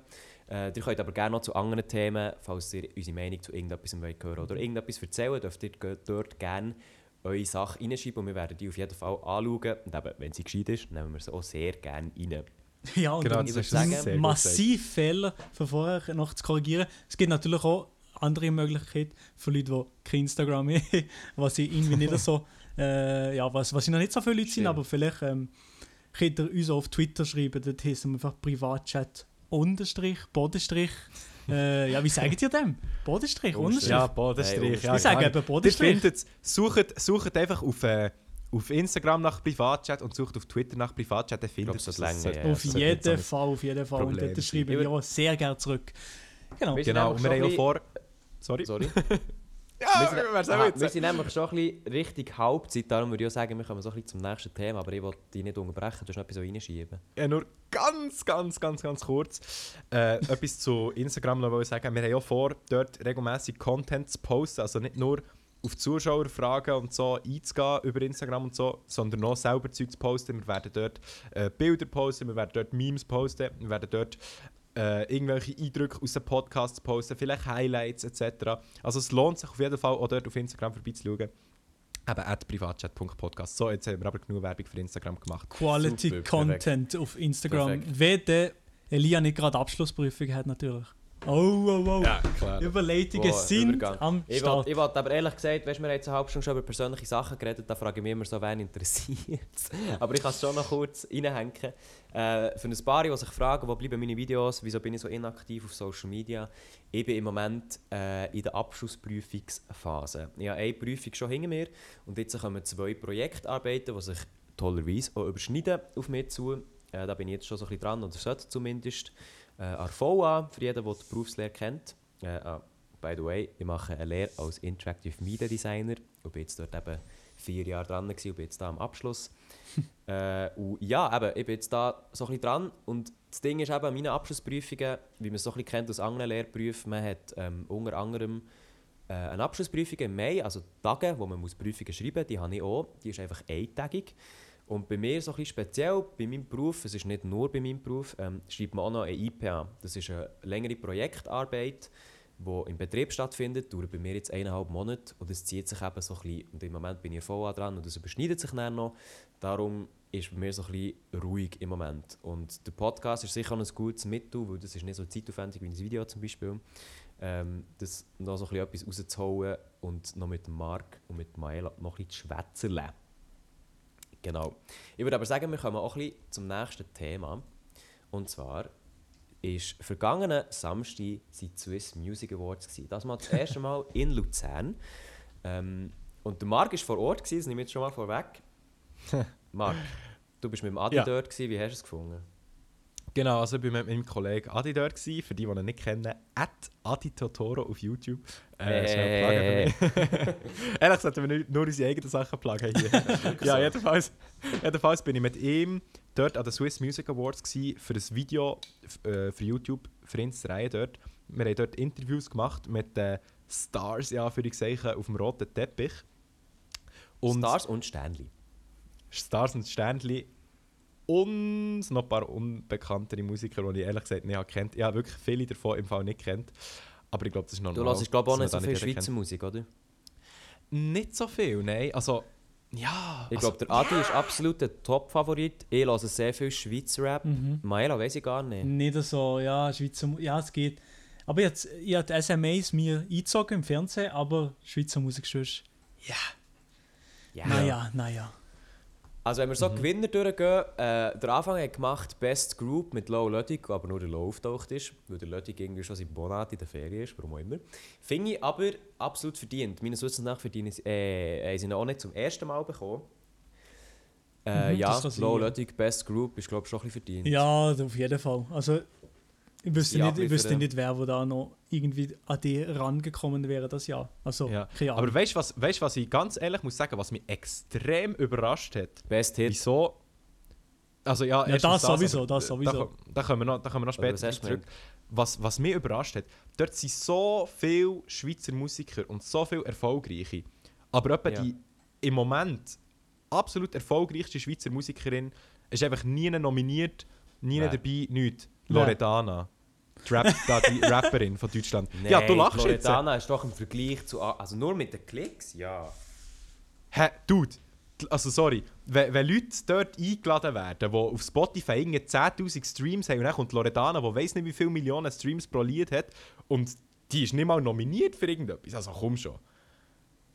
Speaker 1: Äh, ihr könnt aber gerne noch zu anderen Themen, falls ihr unsere Meinung zu irgendetwas wollt hören oder irgendetwas erzählen, dürft ihr dort gerne eure Sache reinschreiben und wir werden die auf jeden Fall anschauen. Und eben, wenn sie gescheit ist, nehmen wir sie auch sehr gerne rein.
Speaker 3: Ja, und
Speaker 2: Genau,
Speaker 3: dann
Speaker 1: das
Speaker 3: ist
Speaker 2: gut
Speaker 3: massiv Fehler von vorher noch zu korrigieren. Es gibt natürlich auch andere Möglichkeiten für Leute, die kein Instagram haben, was ich irgendwie nicht so, äh, ja, was, was ich noch nicht so viele Leute sind,
Speaker 1: Stimmt.
Speaker 3: aber vielleicht ähm, könnt ihr uns auch auf Twitter schreiben, dort heißen wir einfach Privatchat Unterstrich, Bodenstrich. Äh, ja, wie sagt ihr dem? Bodenstrich, Unterstrich?
Speaker 2: Ja, Bodenstrich.
Speaker 1: Hey,
Speaker 2: ja,
Speaker 3: ich sage
Speaker 2: klar.
Speaker 3: eben Bodenstrich.
Speaker 2: sucht, sucht einfach auf, äh, auf Instagram nach Privatchat und sucht auf Twitter nach Privatchat, dann findet
Speaker 1: das
Speaker 2: ihr es.
Speaker 1: reicht, ja.
Speaker 3: Auf jeden Fall, auf jeden Fall. Und
Speaker 2: Problem
Speaker 3: dort
Speaker 2: sein.
Speaker 3: schreiben
Speaker 1: Ich
Speaker 3: wir auch sehr gerne zurück. Genau.
Speaker 2: Genau, und wir haben auch vor... Sorry.
Speaker 1: Sorry.
Speaker 2: Ja,
Speaker 1: wir, sind, aha, wir sind nämlich schon ein bisschen Richtung Halbzeit, darum würde ich auch sagen, wir kommen so ein bisschen zum nächsten Thema, aber ich wollte dich nicht unterbrechen, du hast noch etwas reinschieben.
Speaker 2: Ja, nur ganz, ganz, ganz, ganz kurz äh, etwas zu Instagram noch sagen. Wir haben ja vor, dort regelmäßig Content zu posten, also nicht nur auf Zuschauerfragen und so einzugehen über Instagram und so, sondern auch selber Zeug zu posten. Wir werden dort äh, Bilder posten, wir werden dort Memes posten, wir werden dort äh, irgendwelche Eindrücke aus den Podcasts posten, vielleicht Highlights etc. Also es lohnt sich auf jeden Fall auch dort auf Instagram vorbeizuschauen. Eben at privatchat.podcast. So, jetzt haben wir aber genug Werbung für Instagram gemacht.
Speaker 3: Quality
Speaker 1: Super,
Speaker 3: Content auf Instagram.
Speaker 1: Perfekt.
Speaker 3: Wenn der Elia nicht gerade Abschlussprüfung hat, natürlich. Oh, oh, oh.
Speaker 2: klar.
Speaker 3: Überleitungen
Speaker 1: Boah,
Speaker 3: sind
Speaker 1: Übergang.
Speaker 3: am
Speaker 1: Ich
Speaker 3: Start.
Speaker 1: wollte wollt aber ehrlich gesagt, weißt, wir haben jetzt eine halbe Stunde schon über persönliche Sachen geredet, da frage ich mich immer so, wen interessiert Aber ich kann es schon noch kurz reinhängen. Äh, für ein paar, die sich fragen, wo bleiben meine Videos, wieso bin ich so inaktiv auf Social Media, ich bin im Moment äh, in der Abschlussprüfungsphase. Ich habe eine Prüfung schon hinter mir und jetzt kommen zwei Projektarbeiten, die sich tollerweise auch überschneiden auf mich zu. Äh, da bin ich jetzt schon so ein bisschen dran, oder sollte zumindest. Äh, VA, für jeden, der die Berufslehre kennt. Äh, ah, by the way, ich mache eine Lehre als Interactive Media Designer und bin jetzt dort eben vier Jahre dran gewesen und bin jetzt da am Abschluss. äh, und ja, eben, ich bin jetzt da so ein bisschen dran und das Ding ist eben, an meinen Abschlussprüfungen, wie man es so ein bisschen kennt aus anderen Lehrberufen, man hat ähm, unter anderem äh, eine Abschlussprüfung im Mai, also Tage, wo man muss Prüfungen schreiben muss, die habe ich auch. Die ist einfach eintägig. Und bei mir so ein speziell, bei meinem Beruf, es ist nicht nur bei meinem Beruf, ähm, schreibt man auch noch eine IPA. Das ist eine längere Projektarbeit, die im Betrieb stattfindet, dauert bei mir jetzt eineinhalb Monate und es zieht sich eben so ein bisschen, und im Moment bin ich voll dran und es überschneidet sich dann noch. Darum ist bei mir so ein bisschen ruhig im Moment. Und der Podcast ist sicher ein gutes Mittel, weil das ist nicht so zeitaufwendig wie ein Video zum Beispiel. Ähm, das noch so ein bisschen etwas rauszuholen und noch mit Marc und mit Maela noch ein bisschen zu schwätzerle. Genau. Ich würde aber sagen, wir kommen auch ein bisschen zum nächsten Thema. Und zwar ist vergangenen Samstag die Swiss Music Awards. Gewesen. Das mal das erste Mal in Luzern. Ähm, und der Marc war vor Ort, gewesen, das nehme ich jetzt schon mal vorweg. Marc, du bist mit dem Adi
Speaker 2: Ja.
Speaker 1: dort, gewesen. wie hast du es gefunden?
Speaker 2: Genau, also ich war mit meinem Kollegen Adi dort, gewesen, für die, die ihn nicht kennen, at Adi Totoro auf YouTube. Äh, für mich. Ehrlich gesagt, wir nur unsere eigenen Sachen pluggen hier. ja, jedenfalls, jedenfalls bin ich mit ihm dort an den Swiss Music Awards gewesen, für ein Video äh, für YouTube, für uns Reihe dort. Wir haben dort Interviews gemacht mit den Stars, ja, für ich auf dem roten Teppich. Und
Speaker 1: Stars und Sternli.
Speaker 2: Stars und Sternli und noch ein paar unbekanntere Musiker, die ich ehrlich gesagt nicht kennt. Ich habe wirklich viele davon im Fall nicht kennt. Aber ich glaube, das ist normal.
Speaker 1: Du hörst, glaube ich, auch nicht so viel Schweizer Musik, oder?
Speaker 2: kennt. Nicht so viel, nein. Also, ja.
Speaker 1: Ich
Speaker 2: also,
Speaker 1: glaube, der Adi ist absolut der Top-Favorit. Ich höre sehr viel Schweizer Rap.
Speaker 3: Mhm.
Speaker 1: Maela weiß ich gar nicht.
Speaker 3: Nicht so, ja, Schweizer, Mu- ja, es geht. Aber jetzt, ich habe die SMAs mir eingezogen im Fernsehen, aber Schweizer Musik sonst.
Speaker 2: ja.
Speaker 1: Ja.
Speaker 3: Naja, naja.
Speaker 1: Also wenn wir so Gewinner durchgehen, äh, der Anfang hat gemacht Best Group mit Low wo aber nur der Low auftaucht ist, weil der Ludwig irgendwie schon seit Monaten in der Ferien ist, warum auch immer. Finde ich aber absolut verdient. Meines Wissens nach verdienen sie, äh, haben sie ihn auch nicht zum ersten Mal bekommen. Äh,
Speaker 3: Mhm,
Speaker 1: ja, Low. Ludwig Best Group ist glaube ich schon ein bisschen verdient.
Speaker 3: Ja, auf jeden Fall. Also, ich wüsste, nicht, ich wüsste nicht, wer wo da noch irgendwie an die rangekommen wäre das Jahr. Also,
Speaker 2: ja.
Speaker 3: keine Ahnung.
Speaker 2: Aber weißt du, was, weißt, was ich ganz ehrlich muss sagen, was mich extrem überrascht hat?
Speaker 1: Best Hit.
Speaker 2: Wieso? Also ja,
Speaker 3: Ja, das sowieso, das sowieso.
Speaker 2: Da, da, kommen wir noch, da kommen wir noch später
Speaker 1: was
Speaker 2: zurück. Was, was mich überrascht hat, dort sind so viele Schweizer Musiker und so viele erfolgreiche. Aber etwa
Speaker 1: Ja.
Speaker 2: die im Moment absolut erfolgreichste Schweizer Musikerin ist einfach nie nominiert, nie dabei, nichts. Loredana. Die, Rap, da, die Rapperin von Deutschland.
Speaker 1: Nein,
Speaker 2: ja, du lachst jetzt.
Speaker 1: Loredana ist doch im Vergleich zu... Also nur mit den Klicks, ja.
Speaker 2: Hä, Dude, also sorry, wenn, wenn Leute dort eingeladen werden, die auf Spotify irgendwie 10'000 Streams haben und dann kommt Loredana, die weiss nicht wie viele Millionen Streams pro Lied hat und die ist nicht mal nominiert für irgendetwas, also komm schon.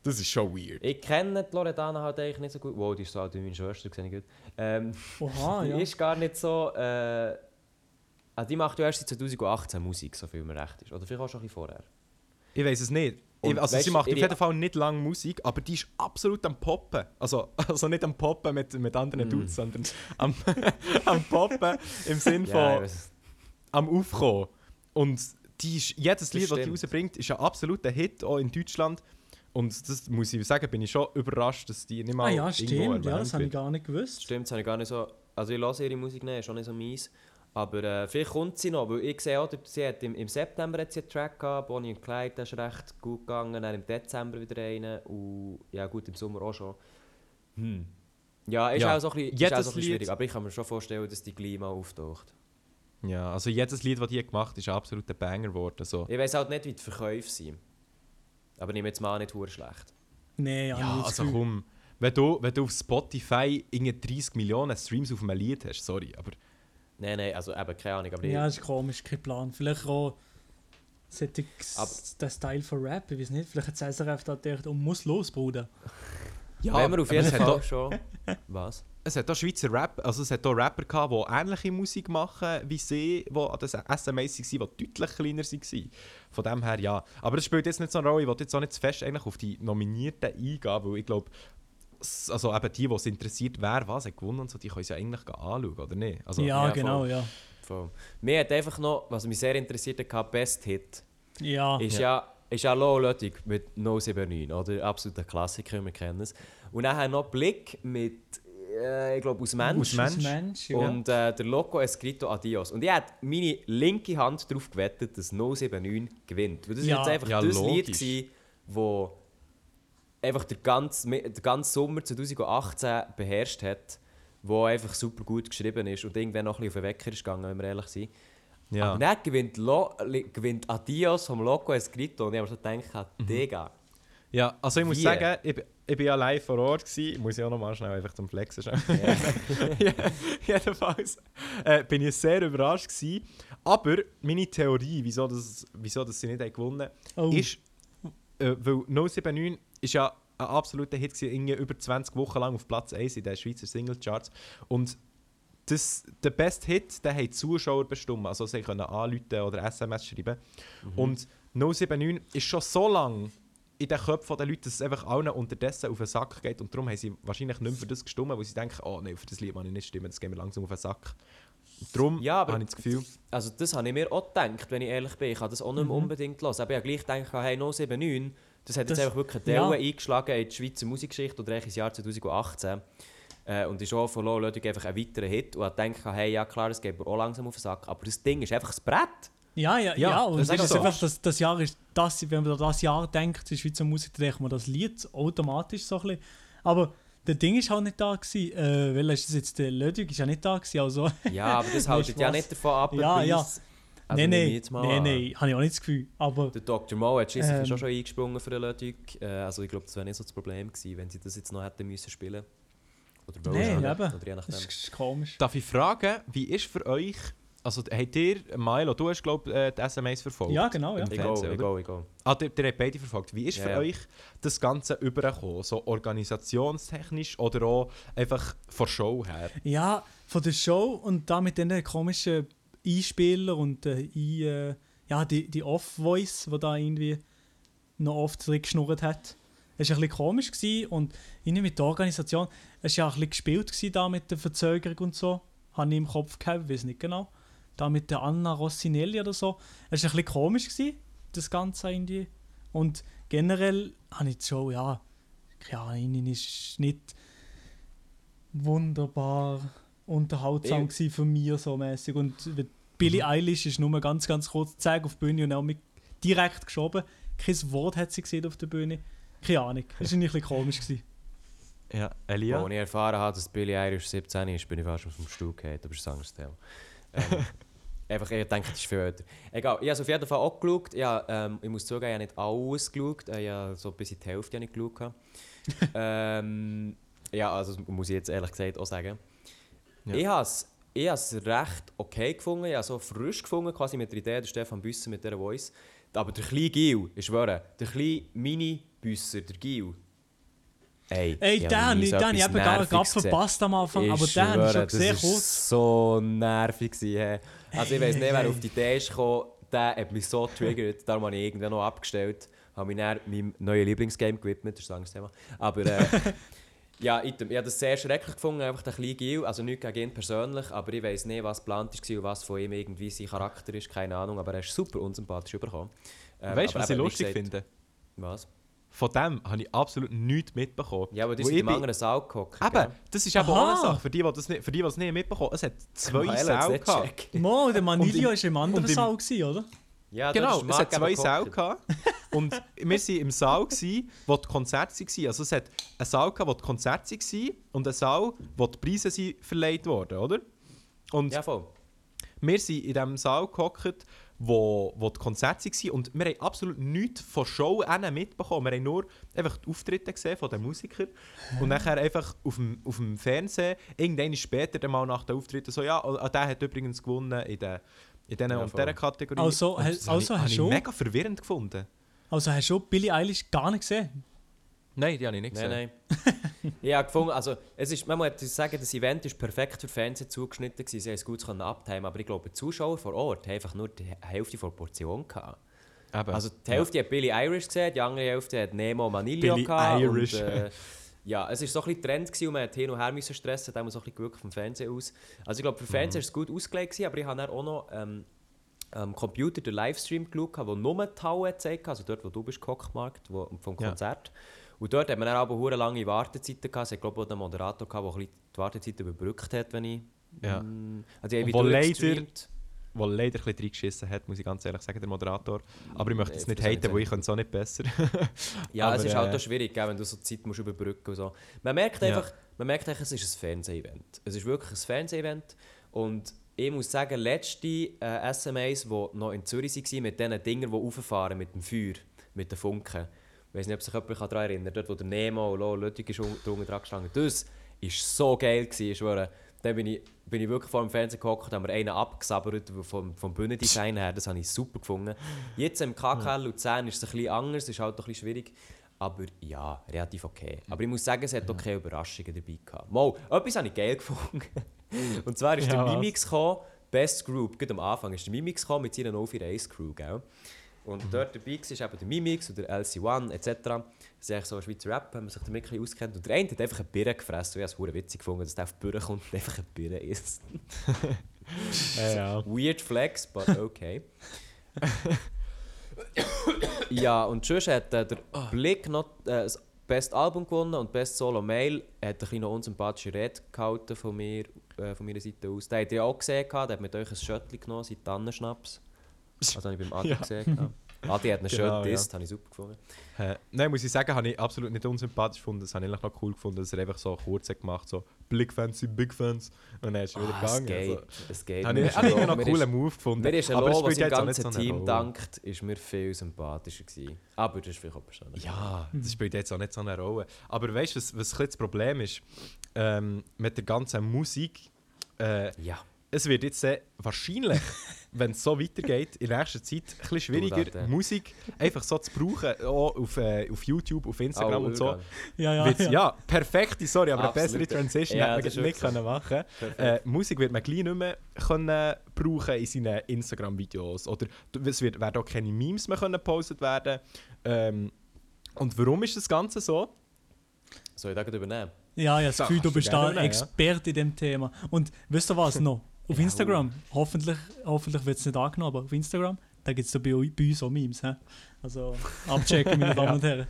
Speaker 2: Das ist schon weird.
Speaker 1: Ich kenne die Loredana halt eigentlich nicht so gut. Wow, die ist so alt wie meine Schwester, sehe ich gut. Ähm,
Speaker 3: Oha,
Speaker 1: die
Speaker 3: ja.
Speaker 1: ist gar nicht so... Äh, also die macht ja erst seit 2018 Musik, so viel mir recht ist. Oder vielleicht auch schon ein bisschen vorher.
Speaker 2: Ich weiß es nicht. Ich, also
Speaker 1: weißt
Speaker 2: sie macht auf jeden Fall nicht lange Musik, aber die ist absolut am Poppen. Also, also nicht am Poppen mit, mit anderen
Speaker 1: Mm.
Speaker 2: Dudes, sondern am, am Poppen im Sinn von...
Speaker 1: Ja,
Speaker 2: am Aufkommen. Und die ist, jedes Lied, das die
Speaker 1: stimmt.
Speaker 2: rausbringt, ist ein absoluter Hit, auch in Deutschland. Und das muss ich sagen, bin ich schon überrascht, dass die nicht mal
Speaker 3: Ah ja, stimmt, ja, das habe ich gar nicht gewusst.
Speaker 1: Stimmt, das habe ich gar nicht so... Also ich höre ihre Musik nicht, ist auch nicht so meins. Aber äh, vielleicht kommt sie noch, weil ich sehe auch, sie hat im, im September hat sie einen Track gehabt, Bonnie und Clyde, der ist recht gut gegangen, dann im Dezember wieder einen und ja gut, im Sommer auch schon. Hm. Ja, ist
Speaker 2: Ja,
Speaker 1: auch so ein bisschen, ist
Speaker 2: jedes
Speaker 1: auch so ein bisschen
Speaker 2: Lied-
Speaker 1: schwierig, aber ich kann mir schon vorstellen, dass die gleich mal auftaucht.
Speaker 2: Ja, also jedes Lied, das die gemacht hat, ist ein absoluter Banger geworden. So.
Speaker 1: Ich weiß halt nicht, wie die Verkäufe sind. Aber ich nehme jetzt mal nicht hure schlecht.
Speaker 3: Nein, ja,
Speaker 2: Ja,
Speaker 3: nicht
Speaker 2: also
Speaker 3: das
Speaker 2: komm, wenn du, wenn du auf Spotify irgendwie 30 Millionen Streams auf einem Lied hast, sorry, aber
Speaker 1: Nein, nein, also eben, keine Ahnung. Aber
Speaker 3: Ja, das ist komisch, kein Plan. Vielleicht auch der Style von Rap, ich weiß nicht, vielleicht hat SRF da gedacht, oh, muss los, Bruder.
Speaker 1: ich,
Speaker 2: ja,
Speaker 1: wenn wir auf jeden Fall
Speaker 2: doch-
Speaker 1: schon... Was?
Speaker 2: Es hat auch Schweizer Rap, also es hat auch Rapper gehabt, die ähnliche Musik machen wie sie, die an das SMAs waren, die deutlich kleiner waren. Von dem her ja. Aber das spielt jetzt nicht so eine Rolle, ich will jetzt auch nicht zu fest eigentlich auf die Nominierten eingehen, weil ich glaube, also eben die, die es interessiert, wer was hat gewonnen und so, die können es ja eigentlich anschauen, oder nicht? Also,
Speaker 3: ja,
Speaker 1: ja,
Speaker 3: genau,
Speaker 1: voll.
Speaker 3: ja.
Speaker 1: Voll. Mir hat einfach noch, was mich sehr interessiert hat, Best Hit.
Speaker 3: Ja,
Speaker 1: Ist ja, ist ja Low Ludwig mit No 79, oder? Absoluter Klassiker, wir kennen es. Und dann noch Blick mit äh, ich glaube aus Mensch.
Speaker 2: Aus Mensch.
Speaker 3: Mensch ja.
Speaker 1: Und äh, der Loco Escrito Adios. Und ich hätte meine linke Hand darauf gewettet, dass 079 gewinnt. Weil das
Speaker 3: Ja.
Speaker 1: war jetzt einfach
Speaker 2: Ja,
Speaker 1: das
Speaker 2: logisch.
Speaker 1: Lied, gewesen, wo einfach den ganzen, den ganzen Sommer 2018 beherrscht hat, wo einfach super gut geschrieben ist und irgendwann noch ein bisschen auf den Wecker ist gegangen, wenn wir ehrlich sind.
Speaker 2: Ja.
Speaker 1: Aber dann gewinnt, Lo gewinnt Adios vom Loco Escrito und ich habe mir so gedacht,
Speaker 2: Mhm.
Speaker 1: Digga.
Speaker 2: Ja, also ich muss
Speaker 1: Wie?
Speaker 2: sagen, ich, bin- ich bin ja live vor Ort gewesen. Muss ich auch noch mal schnell einfach zum Flexen schnell. ja, jedenfalls äh, bin ich sehr überrascht gewesen. Aber meine Theorie, wieso, das, wieso das sie nicht haben gewonnen
Speaker 3: Oh.
Speaker 2: ist, äh, weil 079 ist ja ein absoluter Hit irgendwie über 20 Wochen lang auf Platz 1 in den Schweizer Singlecharts. Und das, der beste Hit, den haben Zuschauer bestimmt. Also sie können anrufen oder SMS schreiben. Und 079 ist schon so lange in den Köpfen der Leute, dass es einfach allen unterdessen auf den Sack geht. Und darum haben sie wahrscheinlich nicht mehr für das gestimmt, weil sie denken, oh nein, für das Lied kann ich nicht stimmen, das geht mir langsam auf den Sack. Darum
Speaker 1: Ja, aber-
Speaker 2: habe ich das Gefühl,
Speaker 1: Also das habe ich mir auch gedacht, wenn ich ehrlich bin. Ich habe das auch nicht mehr unbedingt los. Aber ich habe gleich gedacht, hey, 079, das hat jetzt
Speaker 3: Das-
Speaker 1: einfach wirklich
Speaker 3: ja.
Speaker 1: eine Delle eingeschlagen in die Schweizer Musikgeschichte oder eigentlich ins Jahr 2018. Äh, und ist auch von Low Ludwig einfach ein weiterer Hit. Und ich gedacht, hey, ja klar, das geht mir auch langsam auf den Sack. Aber das Ding ist einfach das Brett.
Speaker 3: Ja, ja,
Speaker 2: Ja,
Speaker 3: ja. Und
Speaker 1: das
Speaker 3: das,
Speaker 1: ist
Speaker 3: ist
Speaker 1: so.
Speaker 3: einfach, das, das Jahr ist, das, wenn man an das Jahr denkt, die Schweizer Musik, dann denkt man das Lied automatisch so ein bisschen. Aber der Ding ist halt nicht da gewesen. Äh, weil ist das jetzt der Ludwig ist ja nicht da gewesen, also.
Speaker 1: Ja, aber das hält ja nicht davon ab,
Speaker 3: Ja, ja.
Speaker 1: Also
Speaker 3: nein, nein,
Speaker 1: jetzt mal
Speaker 3: nein, nein, habe ich auch nicht das Gefühl. Aber
Speaker 1: Der Dr. Mo hat schliesslich
Speaker 3: Ähm.
Speaker 1: schon schon eingesprungen für den Ludwig. Äh, also ich glaube, das wäre nicht so das Problem gewesen, wenn sie das jetzt noch hätten müssen spielen. Oder
Speaker 3: Nein, eben.
Speaker 1: Oder je nachdem.
Speaker 3: das ist komisch.
Speaker 2: darf ich fragen, wie ist für euch, also habt ihr, Milo, du hast glaube ich äh, die SMAs verfolgt?
Speaker 3: Ja, genau, ja.
Speaker 1: Ich gehe,
Speaker 2: Fernsehen,
Speaker 1: ich gehe, ich gehe.
Speaker 2: Ah, ihr, ihr habt beide verfolgt. Wie ist
Speaker 1: Ja,
Speaker 2: für
Speaker 1: ja.
Speaker 2: euch das Ganze übergekommen? So organisationstechnisch oder auch einfach von Show her?
Speaker 3: Ja, von der Show und da mit den komischen Einspielern und äh, ein, äh, ja, die, die Off-Voice, die da irgendwie noch oft geschnurrt hat. Es war ein bisschen komisch gewesen und irgendwie mit der Organisation, es war ja ein bisschen gespielt da mit der Verzögerung und so. Habe ich im Kopf gehabt, weiß nicht genau. Da mit der Anna Rossinelli oder so. Es war ein bisschen komisch gewesen, das Ganze irgendwie. Und generell habe ich die Show, ja, keine Ahnung, ist nicht wunderbar unterhaltsam
Speaker 1: Ich-
Speaker 3: gewesen für mich so mäßig und Billie Eilish ist nur ganz ganz kurz gezeigt auf die Bühne und auch mit direkt geschoben kein Wort hat sie gesehen auf der Bühne keine Ahnung das war ein bisschen komisch gewesen.
Speaker 2: Ja, Elia?
Speaker 1: Als ich erfahren habe, dass Billy Irish 17 ist, bin ich fast auf dem Stuhl gefallen, aber das ist ein anderes Thema. Ähm, einfach, ich denke, das ist viel älter. Egal, ich habe es auf jeden Fall auch geschaut. Ich, habe, ähm, ich muss zugeben, ich habe nicht alles geschaut. Ich habe so bis in die Hälfte nicht geschaut. ähm, ja, also das muss ich jetzt ehrlich gesagt auch sagen.
Speaker 2: Ja.
Speaker 1: Ich habe es ich habe es recht okay gefunden. Ich habe es so frisch gefunden, quasi mit der Idee, der Stefan Büsser mit dieser Voice. Aber der kleine Gil, ich schwöre, der kleine Mini-Büsser, der Gil, Ey,
Speaker 3: Ey,
Speaker 1: ich
Speaker 3: den
Speaker 1: habe
Speaker 3: habe ich,
Speaker 1: so
Speaker 3: den habe ich eben gar,
Speaker 1: gesehen.
Speaker 3: verpasst am Anfang,
Speaker 1: Ich
Speaker 3: aber den habe ich schon
Speaker 1: schwöre,
Speaker 3: gesehen
Speaker 1: das
Speaker 3: kurz.
Speaker 1: so nervig gewesen. Also ich weiß nicht, wer auf die Idee ist gekommen, der hat mich so triggert, darum habe ich irgendwann noch abgestellt, habe mich dann meinem neuen Lieblingsgame gewidmet, das ist ein Thema. Aber äh, ja, ich, ich habe das sehr schrecklich gefunden, einfach der kleine Gil, also nicht gegen ihn persönlich, aber ich weiß nicht, was geplant war und was von ihm irgendwie sein Charakter ist, keine Ahnung, aber er ist super unsympathisch überkommen. Ähm,
Speaker 2: weißt du, was ich lustig
Speaker 1: gesagt-
Speaker 2: finde?
Speaker 1: Was?
Speaker 2: Von dem habe ich absolut nichts mitbekommen.
Speaker 1: Ja, aber die
Speaker 2: Wo
Speaker 1: sind
Speaker 2: ich
Speaker 1: im anderen Saal gehockt.
Speaker 2: Eben, das ist eben auch eine Sache, für die, die das nicht, für die, die es nicht mitbekommen Es hat zwei
Speaker 1: Säle
Speaker 2: gehabt.
Speaker 3: Mo, der Manilio war im anderen Saal, oder?
Speaker 1: Ja,
Speaker 2: Genau, es hat zwei Säle gehabt. Und wir waren im Saal, gewesen, wo die Konzerte waren. Also es hat einen Saal gehabt, wo die Konzerte waren und einen Saal, wo die Preise sind verleiht wurden, oder? Und
Speaker 1: Ja, voll.
Speaker 2: wir sind in diesem Saal gehockt, wo, wo die Konzerte waren und wir haben absolut nichts von Show mitbekommen. Wir haben nur einfach die Auftritte gesehen von den Musikern und nachher einfach auf dem, auf dem Fernsehen, irgendwann später dann mal nach den Auftritten, so ja, der hat übrigens gewonnen in der in diesen
Speaker 1: Ja,
Speaker 2: und dieser Kategorie.
Speaker 3: Also,
Speaker 2: das
Speaker 3: also
Speaker 2: habe
Speaker 3: hast
Speaker 2: ich,
Speaker 3: du-
Speaker 2: habe ich mega verwirrend gefunden.
Speaker 3: Also hast du Billie Eilish gar nicht gesehen?
Speaker 2: Nein, die habe ich nicht gesehen.
Speaker 1: Nein, nein. ich habe gefunden, also es ist, man muss sagen, das Event ist perfekt für Fernsehen zugeschnitten gewesen. Sie haben es gut abtimen, aber ich glaube, die Zuschauer vor Ort haben einfach nur die Hälfte der Portion gehabt.
Speaker 2: Eben.
Speaker 1: Also die Hälfte hat Billie Irish gesehen, die andere Hälfte hat Nemo Manilio
Speaker 2: Billie
Speaker 1: gehabt.
Speaker 2: Irish.
Speaker 1: Und, äh, ja, es war so ein bisschen Trend gewesen und man hat hin und her müssen stressen, da haben wir so ein bisschen gewirkt vom Fernsehen aus. Also ich glaube, für Fernsehen war es gut ausgelegt, gewesen, aber ich habe dann auch noch ähm, am Computer den Livestream geschaut, der nur die Halle gezeigt hat, also dort, wo du bist, Marc, wo, vom
Speaker 2: Ja.
Speaker 1: Konzert. Und dort hat man dann aber hure lange Wartezeiten gehabt. Es hat, glaube ich, auch einen Moderator gehabt, der die Wartezeit überbrückt hat, wenn ich...
Speaker 2: Ja.
Speaker 1: Mm, also ich habe
Speaker 2: Und wo
Speaker 1: wieder
Speaker 2: leider-
Speaker 1: gestreamt.
Speaker 2: Der leider ein bisschen reingeschissen hat, muss ich ganz ehrlich sagen, der Moderator. Aber ich möchte es nicht haten, weil
Speaker 1: ich
Speaker 2: es auch nicht besser.
Speaker 1: Ja, es
Speaker 2: Aber,
Speaker 1: ist halt
Speaker 2: äh,
Speaker 1: auch schwierig, wenn du so Zeit musst überbrücken und so. Man merkt
Speaker 2: Ja.
Speaker 1: einfach, man merkt einfach, es ist ein Fernseh-Event. Es ist wirklich ein Fernseh-Event. Und ich muss sagen, letzte äh, SMAs, die noch in Zürich waren, mit diesen Dingern, die rauffahren, mit dem Feuer, mit den Funken. Ich weiß nicht, ob sich jemand daran erinnert, dort wo der Nemo und un- drunter dran gestanden. Das war so geil, gewesen, ich schwöre. Dann bin ich, bin ich wirklich vor dem Fernseher gehockt, haben wir einen abgesabbert vom, vom Bühnendesign her. Das habe ich super gefunden. Jetzt im KKL Luzern ist es ein bisschen anders, ist halt ein bisschen schwierig. Aber ja, relativ okay. Aber ich muss sagen, es hat auch keine Überraschungen dabei gehabt. Mal, etwas habe ich geil gefunden. Und zwar ist
Speaker 2: Ja,
Speaker 1: der? Mimix gekommen, Best Group, gerade am Anfang ist der Mimix gekommen mit seiner 041 Crew, gell? Und
Speaker 2: Mhm.
Speaker 1: dort dabei war eben der Mimix und der LC1 etc. Das ist eigentlich so ein Schweizer Rap, wenn man sich damit ein bisschen auskennt. Und der eine hat einfach eine Birne gefressen. Ich habe es witzig gefunden, dass der auf die Birne kommt und einfach eine Birne isst.
Speaker 2: Ja.
Speaker 1: Weird flex, but okay. ja, und sonst hat äh, der Blick noch äh, das Best Album gewonnen und Best Solo Mail. Er hat ein bisschen noch unsympathische Rede gehalten von, mir, äh, von meiner Seite aus. Den habt ihr auch gesehen, der hat mit euch ein Schöttchen genommen, sein Tannenschnaps. Also habe ich beim Adi
Speaker 2: Ja.
Speaker 1: gesehen. gehabt. Adi hat einen
Speaker 2: Genau,
Speaker 1: Shirt
Speaker 2: ja.
Speaker 1: disst, habe ich super gefunden.
Speaker 2: Äh, nein, muss ich sagen, habe ich absolut nicht unsympathisch gefunden. Das habe ich eigentlich noch cool gefunden, dass er einfach so kurz hat gemacht so Blick-Fans sind Big-Fans. Und dann ist er wieder
Speaker 1: Ah, es
Speaker 2: gegangen.
Speaker 1: geht,
Speaker 2: Also,
Speaker 1: es geht.
Speaker 2: habe ich
Speaker 1: ist
Speaker 2: habe ich
Speaker 1: ein
Speaker 2: noch einen coolen Move gefunden.
Speaker 1: Mir ist ein
Speaker 2: Aber es
Speaker 1: Lo, was im ganzen
Speaker 2: so
Speaker 1: Team dankt, ist mir viel sympathischer gewesen. Aber das ist vielleicht auch persönlich.
Speaker 2: Ja, das spielt jetzt auch nicht so eine Rolle. Aber weißt du, was, was das Problem ist? Ähm, mit der ganzen Musik. Äh,
Speaker 1: Ja.
Speaker 2: es wird jetzt äh, wahrscheinlich, wenn es so weitergeht, in nächster Zeit ein bisschen schwieriger,
Speaker 1: Date.
Speaker 2: Musik einfach so zu brauchen, auch auf, äh, auf YouTube, auf Instagram
Speaker 1: Oh,
Speaker 2: und so.
Speaker 3: Ja, ja, ja.
Speaker 2: ja. perfekte, sorry, aber
Speaker 1: Absolut.
Speaker 2: eine bessere Transition
Speaker 1: Ja,
Speaker 2: hätte
Speaker 1: das
Speaker 2: man nicht
Speaker 1: wirklich
Speaker 2: können machen äh, Musik wird man gleich nicht mehr können brauchen in seinen Instagram-Videos. Oder es wird, werden auch keine Memes mehr können gepostet werden. Ähm, und warum ist das Ganze so?
Speaker 1: Soll ich da gleich übernehmen?
Speaker 3: Ja, ja, das
Speaker 2: So,
Speaker 3: Gefühl, du bist da
Speaker 2: ja.
Speaker 3: Experte in dem Thema. Und wisst ihr was noch? Auf
Speaker 1: Ja,
Speaker 3: Instagram, hoffentlich, hoffentlich wird es nicht angenommen, aber auf Instagram, da gibt es bei, eu- bei uns auch Memes. He? Also abchecken, meine Damen und Herren.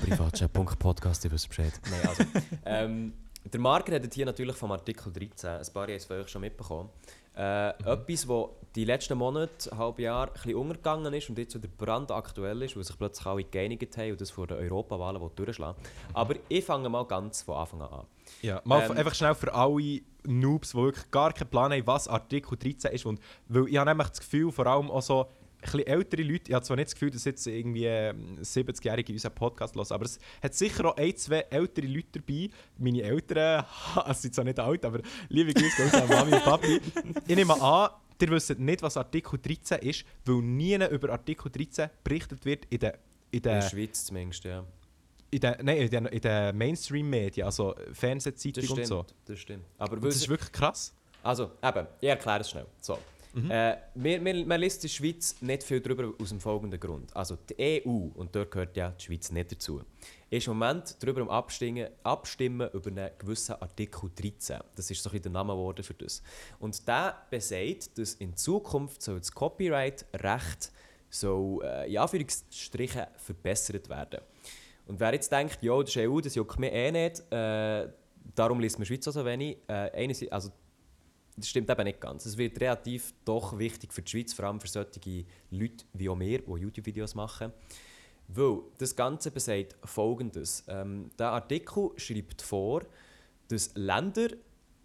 Speaker 1: Privatchat.podcast, ihr wisst Bescheid. Nein, also. ähm, der Marker hat hier natürlich vom Artikel 13, ein paar haben es von euch schon mitbekommen, äh, etwas, das die letzten Monate, halbe Jahr, ein bisschen untergegangen ist und jetzt wieder brandaktuell ist, weil sich plötzlich alle geeinigt haben und das vor den Europawahlen will durchschlagen Aber ich fange mal ganz von Anfang an an.
Speaker 2: Ja, mal
Speaker 1: Ähm,
Speaker 2: einfach schnell für alle Noobs, die wirklich gar keinen Plan haben, was Artikel 13 ist. Und, weil ich habe nämlich das Gefühl, vor allem auch so bisschen ältere Leute, ich habe zwar nicht das Gefühl, dass jetzt irgendwie ähm, 70-Jährige unseren Podcast hören, aber es hat sicher auch ein, zwei ältere Leute dabei. Meine Eltern, es sind zwar nicht alt, aber liebe Grüße an Mami und Papi. Ich nehme an, ihr wisst nicht, was Artikel 13 ist, weil nie über Artikel 13 berichtet wird in den in
Speaker 1: In
Speaker 2: der,
Speaker 1: der Schweiz zumindest, ja.
Speaker 2: in der, nein, in der, in der Mainstream-Medien, also Fernsehzeitung
Speaker 1: Das
Speaker 2: und
Speaker 1: stimmt,
Speaker 2: so.
Speaker 1: das stimmt. Aber
Speaker 2: Und das ist wirklich krass.
Speaker 1: Also, eben, ich erkläre es schnell. So. Äh, wir, wir, man liest in der Schweiz nicht viel darüber aus dem folgenden Grund. Also die EU, und dort gehört ja die Schweiz nicht dazu, ist im Moment darüber am Abstimmen, abstimmen über einen gewissen Artikel 13. Das ist so ein der Name geworden für das. Und der besagt, dass in Zukunft soll das Copyright-Recht so, äh, in Anführungsstrichen verbessert werden. Und wer jetzt denkt, ja, das ist EU, das juckt mir eh nicht, äh, darum liest man Schweiz so wenig. Äh, also das stimmt eben nicht ganz. Es wird relativ doch wichtig für die Schweiz, vor allem für solche Leute wie auch wir, die YouTube-Videos machen. Weil das Ganze besagt Folgendes. Ähm, der Artikel schreibt vor, dass Länder,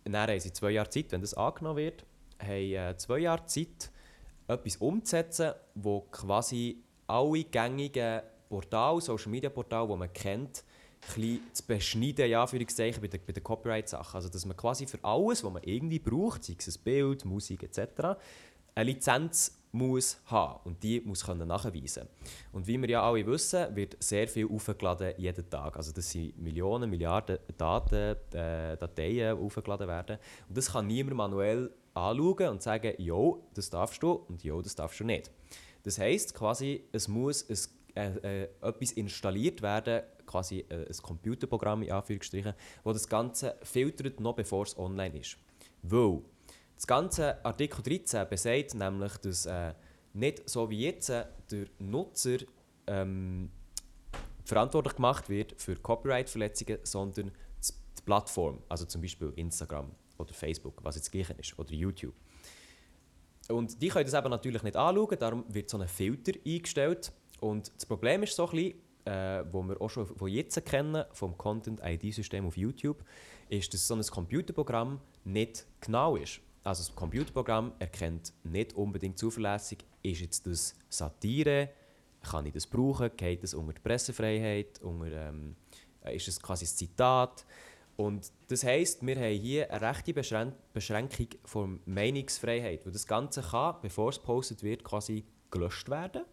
Speaker 1: dann haben sie zwei Jahre Zeit, wenn das angenommen wird, haben äh, zwei Jahre Zeit, etwas umzusetzen, wo quasi alle gängigen Portale, Social Media Portale, die man kennt, bisschen zu beschneiden, ja, für bei den, den Copyright-Sachen. Also, dass man quasi für alles, was man irgendwie braucht, sei es ein Bild, Musik etc., eine Lizenz muss haben und die muss können nachweisen. Und wie wir ja alle wissen, wird sehr viel aufgeladen jeden Tag. Also das sind Millionen, Milliarden Daten, äh, Dateien aufgeladen werden. Und das kann niemand manuell anschauen und sagen, jo, das darfst du und jo, das darfst du nicht. Das heisst quasi, es muss ein, äh, äh, etwas installiert werden, quasi äh, ein Computerprogramm in Anführungsstrichen, wo das Ganze filtert, noch bevor es online ist. Weil das ganze Artikel 13 besagt nämlich, dass äh, nicht so wie jetzt äh, der Nutzer ähm, verantwortlich gemacht wird für Copyright-Verletzungen, sondern die Plattform, also zum Beispiel Instagram oder Facebook, was jetzt gleich ist, oder YouTube. Und die können das eben natürlich nicht anschauen, darum wird so ein Filter eingestellt. Und das Problem ist so ein bisschen, äh, wo wir auch schon von jetzt kennen, vom Content-ID-System auf YouTube, ist, dass so ein Computerprogramm nicht genau ist. Also das Computerprogramm erkennt nicht unbedingt zuverlässig, ist jetzt das Satire, kann ich das brauchen, geht das unter die Pressefreiheit, unter, ähm, ist es quasi ein Zitat. Und das heisst, wir haben hier eine rechte Beschrän Beschränkung von Meinungsfreiheit, weil das Ganze kann, bevor es gepostet wird, quasi gelöscht werden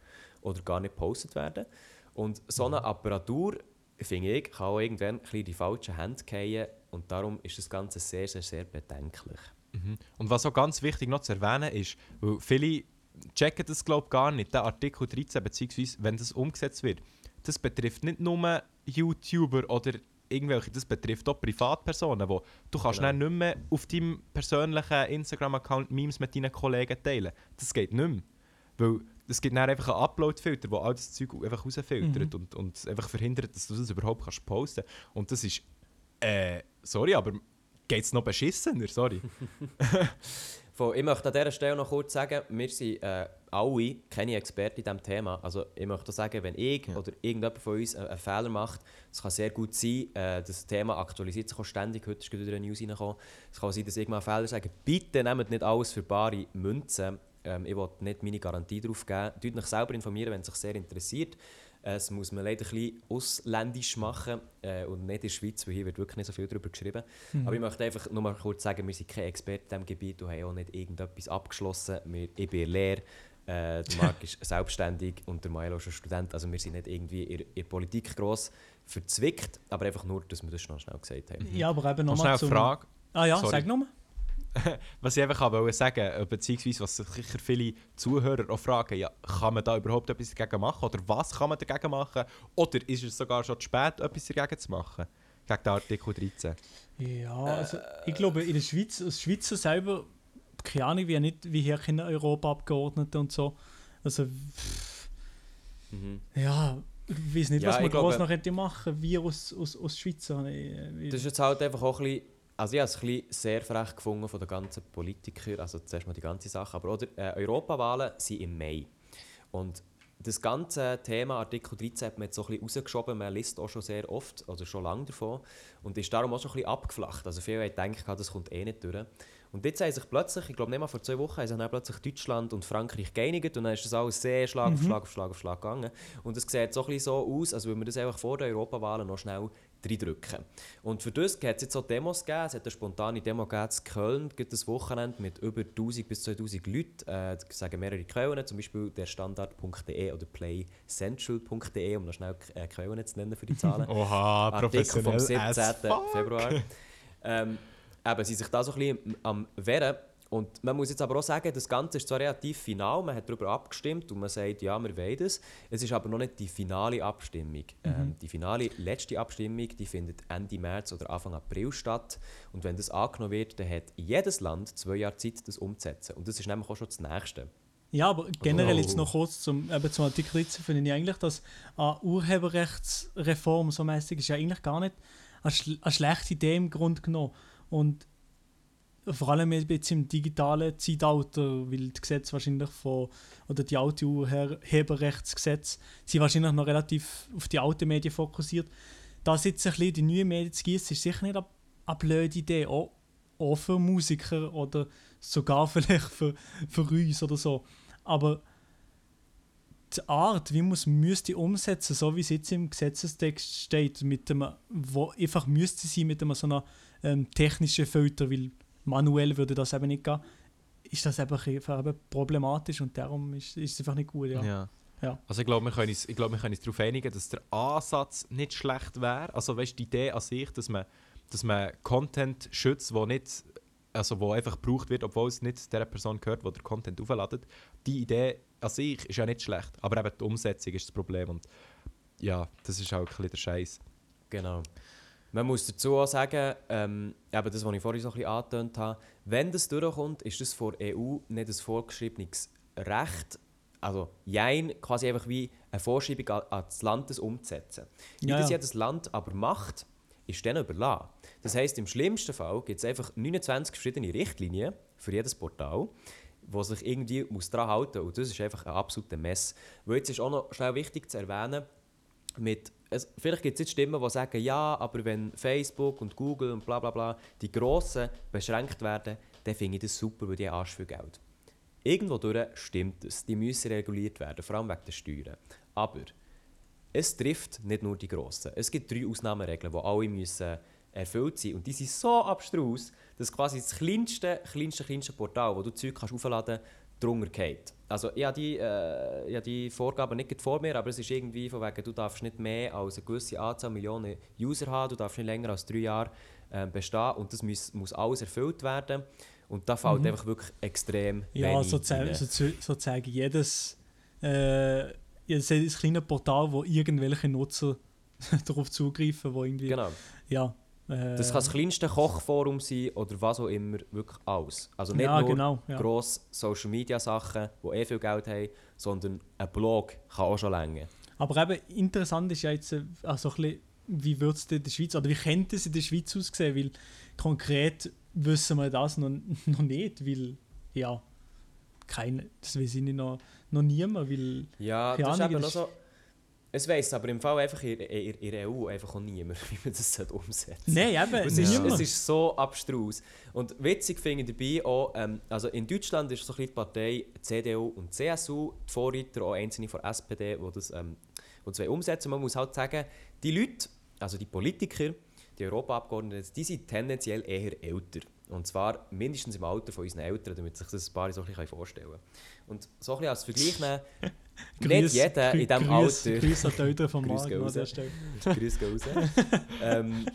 Speaker 1: oder gar nicht gepostet werden. Und so eine Apparatur, finde ich, kann auch irgendwann ein in die falschen Hände fallen und darum ist das Ganze sehr, sehr, sehr bedenklich.
Speaker 2: Mhm. Und was auch ganz wichtig noch zu erwähnen ist, weil viele checken das glaube gar nicht, der Artikel 13, beziehungsweise wenn das umgesetzt wird, das betrifft nicht nur YouTuber oder irgendwelche, das betrifft auch Privatpersonen, wo du kannst genau. nicht mehr auf deinem persönlichen Instagram-Account Memes mit deinen Kollegen teilen. Das geht nicht mehr. Weil es gibt dann einfach einen Upload-Filter, der all das Zeug einfach rausfiltert mhm. und, und einfach verhindert, dass du das überhaupt kannst posten kannst. Und das ist, äh, sorry, aber geht es noch beschissener, sorry.
Speaker 1: ich möchte an dieser Stelle noch kurz sagen, wir sind äh, alle keine Experten in diesem Thema. Also ich möchte sagen, wenn ich ja. oder irgendjemand von uns einen, einen Fehler macht, es kann sehr gut sein, äh, das Thema aktualisiert sich ständig, heute ist wieder eine News reingekommen, es kann sein, dass ich mal einen Fehler sage, bitte nehmt nicht alles für bare Münzen. Ähm, ich will nicht meine Garantie darauf geben. Tut euch selber informieren, wenn es sich sehr interessiert. Es muss man leider ein bisschen ausländisch machen äh, und nicht in der Schweiz, weil hier wird wirklich nicht so viel darüber geschrieben. Mhm. Aber ich möchte einfach nur mal kurz sagen, wir sind keine Experten in diesem Gebiet und haben auch nicht irgendetwas abgeschlossen. Wir, ich bin leer, äh, der Marc ist selbstständig und der Maelo ist ein Student. Also wir sind nicht irgendwie in, der Politik gross verzwickt, aber einfach nur, dass wir das schnell, schnell gesagt haben.
Speaker 3: Ja, aber eben nochmal
Speaker 2: eine Frage.
Speaker 3: Ah ja, Sorry. sag nochmal.
Speaker 2: was ich einfach wollte sagen, äh, beziehungsweise was sich sicher viele Zuhörer auch fragen, ja, kann man da überhaupt etwas dagegen machen oder was kann man dagegen machen oder ist es sogar schon zu spät, etwas dagegen zu machen? Gegen den Artikel 13.
Speaker 3: Ja, also ich glaube in der Schweiz, als Schweizer selber, keine Ahnung, wie, nicht, wie hier keine Europaabgeordnete und so, also mhm. ja, ich weiß nicht, ja, was man groß noch hätte machen, wir aus, aus, aus Schweizer.
Speaker 1: Das ist jetzt halt einfach auch ein bisschen also ich habe es ein sehr frech gefunden von den ganzen Politikern, also zuerst mal die ganze Sache, aber oder, äh, Europawahlen sind im Mai. Und das ganze Thema Artikel 13 hat man jetzt so ein bisschen rausgeschoben, man liest auch schon sehr oft, oder schon lange davon, und ist darum auch schon ein bisschen abgeflacht. Also viele haben gedacht, das kommt eh nicht durch. Und jetzt haben sich plötzlich, ich glaube nicht mal vor zwei Wochen, haben sich dann plötzlich Deutschland und Frankreich geeinigt und dann ist das alles sehr Schlag auf mhm. Schlag auf Schlag auf Schlag gegangen. Und es sieht so ein bisschen so aus, als würde man das einfach vor den Europawahlen noch schnell reindrücken. Und für das hat es jetzt auch Demos gegeben. Es hat eine spontane Demo gegeben in Köln, gibt das Wochenende mit über 1000 bis 2000 Leuten. Äh, sagen mehrere Quellen, zum Beispiel der Standard.de oder playcentral.de, um noch schnell äh, Quellen zu nennen für die Zahlen.
Speaker 2: Oha,
Speaker 1: Artikel vom 17. Februar. Ähm, eben, sie sich da so ein bisschen am Wehren. Und man muss jetzt aber auch sagen, das Ganze ist zwar relativ final, man hat darüber abgestimmt und man sagt, ja, wir wollen es. Es ist aber noch nicht die finale Abstimmung. Mhm. Ähm, die finale, letzte Abstimmung, die findet Ende März oder Anfang April statt. Und wenn das angenommen wird, dann hat jedes Land zwei Jahre Zeit, das umzusetzen. Und das ist nämlich auch schon das Nächste.
Speaker 3: Ja, aber generell oh. jetzt noch kurz zum, eben zum Artikel 13 finde ich eigentlich, dass eine Urheberrechtsreform so mäßig ist ja eigentlich gar nicht eine, schl eine schlechte Idee im Grunde genommen. Und vor allem jetzt im digitalen Zeitalter, weil die Gesetze wahrscheinlich von, oder die Autourheberrechtsgesetze sind wahrscheinlich noch relativ auf die alten Medien fokussiert. Da jetzt ein bisschen die neuen Medien zu gießen, ist sicher nicht eine, eine blöde Idee, auch, auch für Musiker oder sogar vielleicht für, für uns oder so. Aber die Art, wie man es müsste umsetzen, so wie es jetzt im Gesetzestext steht, mit dem, wo einfach müsste sein mit einem so einer ähm, technischen Filter, weil manuell würde das eben nicht gehen, ist das einfach, einfach problematisch und darum ist, ist es einfach nicht gut. Ja.
Speaker 2: ja. ja. Also ich glaube, wir können uns, glaub, wir können uns darauf einigen, dass der Ansatz nicht schlecht wäre. Also weißt, die Idee an sich, dass man, dass man Content schützt, wo nicht also wo einfach gebraucht wird, obwohl es nicht der Person gehört, die der Content aufladet. Die Idee an sich ist ja nicht schlecht, aber eben die Umsetzung ist das Problem und ja, das ist auch ein bisschen der Scheiß.
Speaker 1: Genau. Man muss dazu auch sagen, ähm, eben das, was ich vorhin so ein bisschen angetönt habe, wenn das durchkommt, ist das vor EU nicht ein vorgeschriebenes Recht, also Jein quasi einfach wie eine Vorschreibung an, an das Land das umzusetzen. Wie
Speaker 3: Ja,
Speaker 1: das
Speaker 3: ja.
Speaker 1: jedes Land aber macht, ist denen überlassen. Das heisst, im schlimmsten Fall gibt es einfach 29 verschiedene Richtlinien für jedes Portal, wo sich irgendwie muss daran halten muss. Und das ist einfach ein absoluter Mess. Weil jetzt ist auch noch schnell wichtig zu erwähnen, mit, es, vielleicht gibt es jetzt Stimmen, die sagen, ja, aber wenn Facebook und Google und bla bla bla, die Grossen beschränkt werden, dann finde ich das super, weil die haben Arsch viel Geld. Irgendwo stimmt es. Die müssen reguliert werden, vor allem wegen der Steuern. Aber es trifft nicht nur die Grossen. Es gibt drei Ausnahmeregeln, die alle müssen erfüllt sein Und die sind so abstrus, dass quasi das kleinste, kleinste, kleinste Portal, wo du Zeug kannst aufladen kannst, drunter geht. Also ich habe die, äh, ich habe die Vorgaben nicht vor mir, aber es ist irgendwie von wegen, du darfst nicht mehr als eine gewisse Anzahl Millionen User haben, du darfst nicht länger als drei Jahre äh, bestehen und das muss, muss alles erfüllt werden. Und da fällt einfach wirklich extrem
Speaker 3: Mhm. Ja,
Speaker 1: wenig
Speaker 3: sozusagen,
Speaker 1: rein.
Speaker 3: so, sozusagen jedes, äh, jedes, jedes kleine Portal, wo irgendwelche Nutzer darauf zugreifen, wo irgendwie,
Speaker 1: Genau.
Speaker 3: ja. Äh,
Speaker 1: Das kann das kleinste Kochforum sein oder was auch immer, wirklich alles. Also nicht
Speaker 3: Ja,
Speaker 1: nur
Speaker 3: genau, ja.
Speaker 1: grosse Social Media Sachen, die eh viel Geld haben, sondern ein Blog kann auch schon länger.
Speaker 3: Aber eben interessant ist ja jetzt, äh, also ein bisschen, wie wird es in der Schweiz, oder wie könnte es in der Schweiz aussehen, weil konkret wissen wir das noch, noch nicht, weil, ja, keine, das weiß ich noch, noch niemand, weil,
Speaker 1: Ja,
Speaker 3: Keine
Speaker 1: das ist eben
Speaker 3: das
Speaker 1: so. Es weiss aber im Fall einfach in, in, in der EU einfach auch niemand, wie man das umsetzen
Speaker 3: nein, eben,
Speaker 1: Es ist, es ist so abstrus. Und witzig finde ich dabei auch, ähm, also in Deutschland ist so ein bisschen die Partei CDU und CSU, die Vorreiter, auch einzelne von SPD, die das, ähm, das wollen umsetzen Man muss halt sagen, die Leute, also die Politiker, die Europaabgeordneten, die sind tendenziell eher älter. Und zwar mindestens im Alter von unseren Eltern, damit sich das ein paar so ein bisschen vorstellen können. Und so ein bisschen als Vergleich nehmen, nicht jeder in diesem
Speaker 3: Grüß-
Speaker 1: Alter...
Speaker 3: Grüß an die Eltern von Marc an der Stelle.
Speaker 1: Grüß raus. ähm,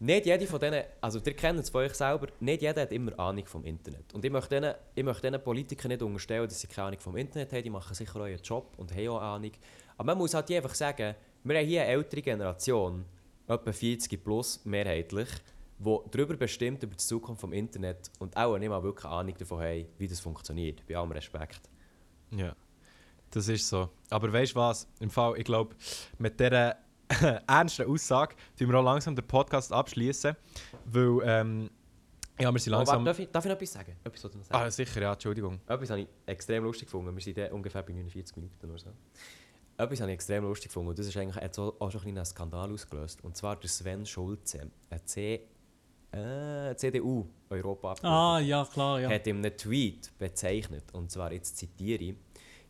Speaker 1: nicht jede von denen, also ihr kennt es von euch selber, nicht jeder hat immer Ahnung vom Internet. Und ich möchte diesen, ich möchte diesen Politikern nicht unterstellen, dass sie keine Ahnung vom Internet haben, die machen sicher ihren Job und haben auch Ahnung. Aber man muss halt einfach sagen, wir haben hier eine ältere Generation, etwa 40 plus mehrheitlich, die darüber bestimmt, über die Zukunft vom Internet und auch nicht mal wirklich Ahnung davon haben, wie das funktioniert, bei allem Respekt.
Speaker 2: Ja, das ist so. Aber weißt du was? Im Fall, ich glaube, mit dieser ernsten Aussage tun wir auch langsam den Podcast abschließen, weil ähm, ja, wir sind
Speaker 1: Oh, warte,
Speaker 2: langsam.
Speaker 1: darf, ich, darf ich noch etwas sagen? Etwas, sagen?
Speaker 2: ah, sicher, ja, Entschuldigung.
Speaker 1: Etwas habe ich extrem lustig gefunden. Wir sind ungefähr bei 49 Minuten oder so. Etwas habe ich extrem lustig gefunden und das ist eigentlich, hat auch schon ein einen Skandal ausgelöst. Und zwar der Sven Schulze, ein C, äh, cdu europa
Speaker 3: Ah, ja, klar, ja.
Speaker 1: hat in einem Tweet bezeichnet, und zwar jetzt zitiere ich,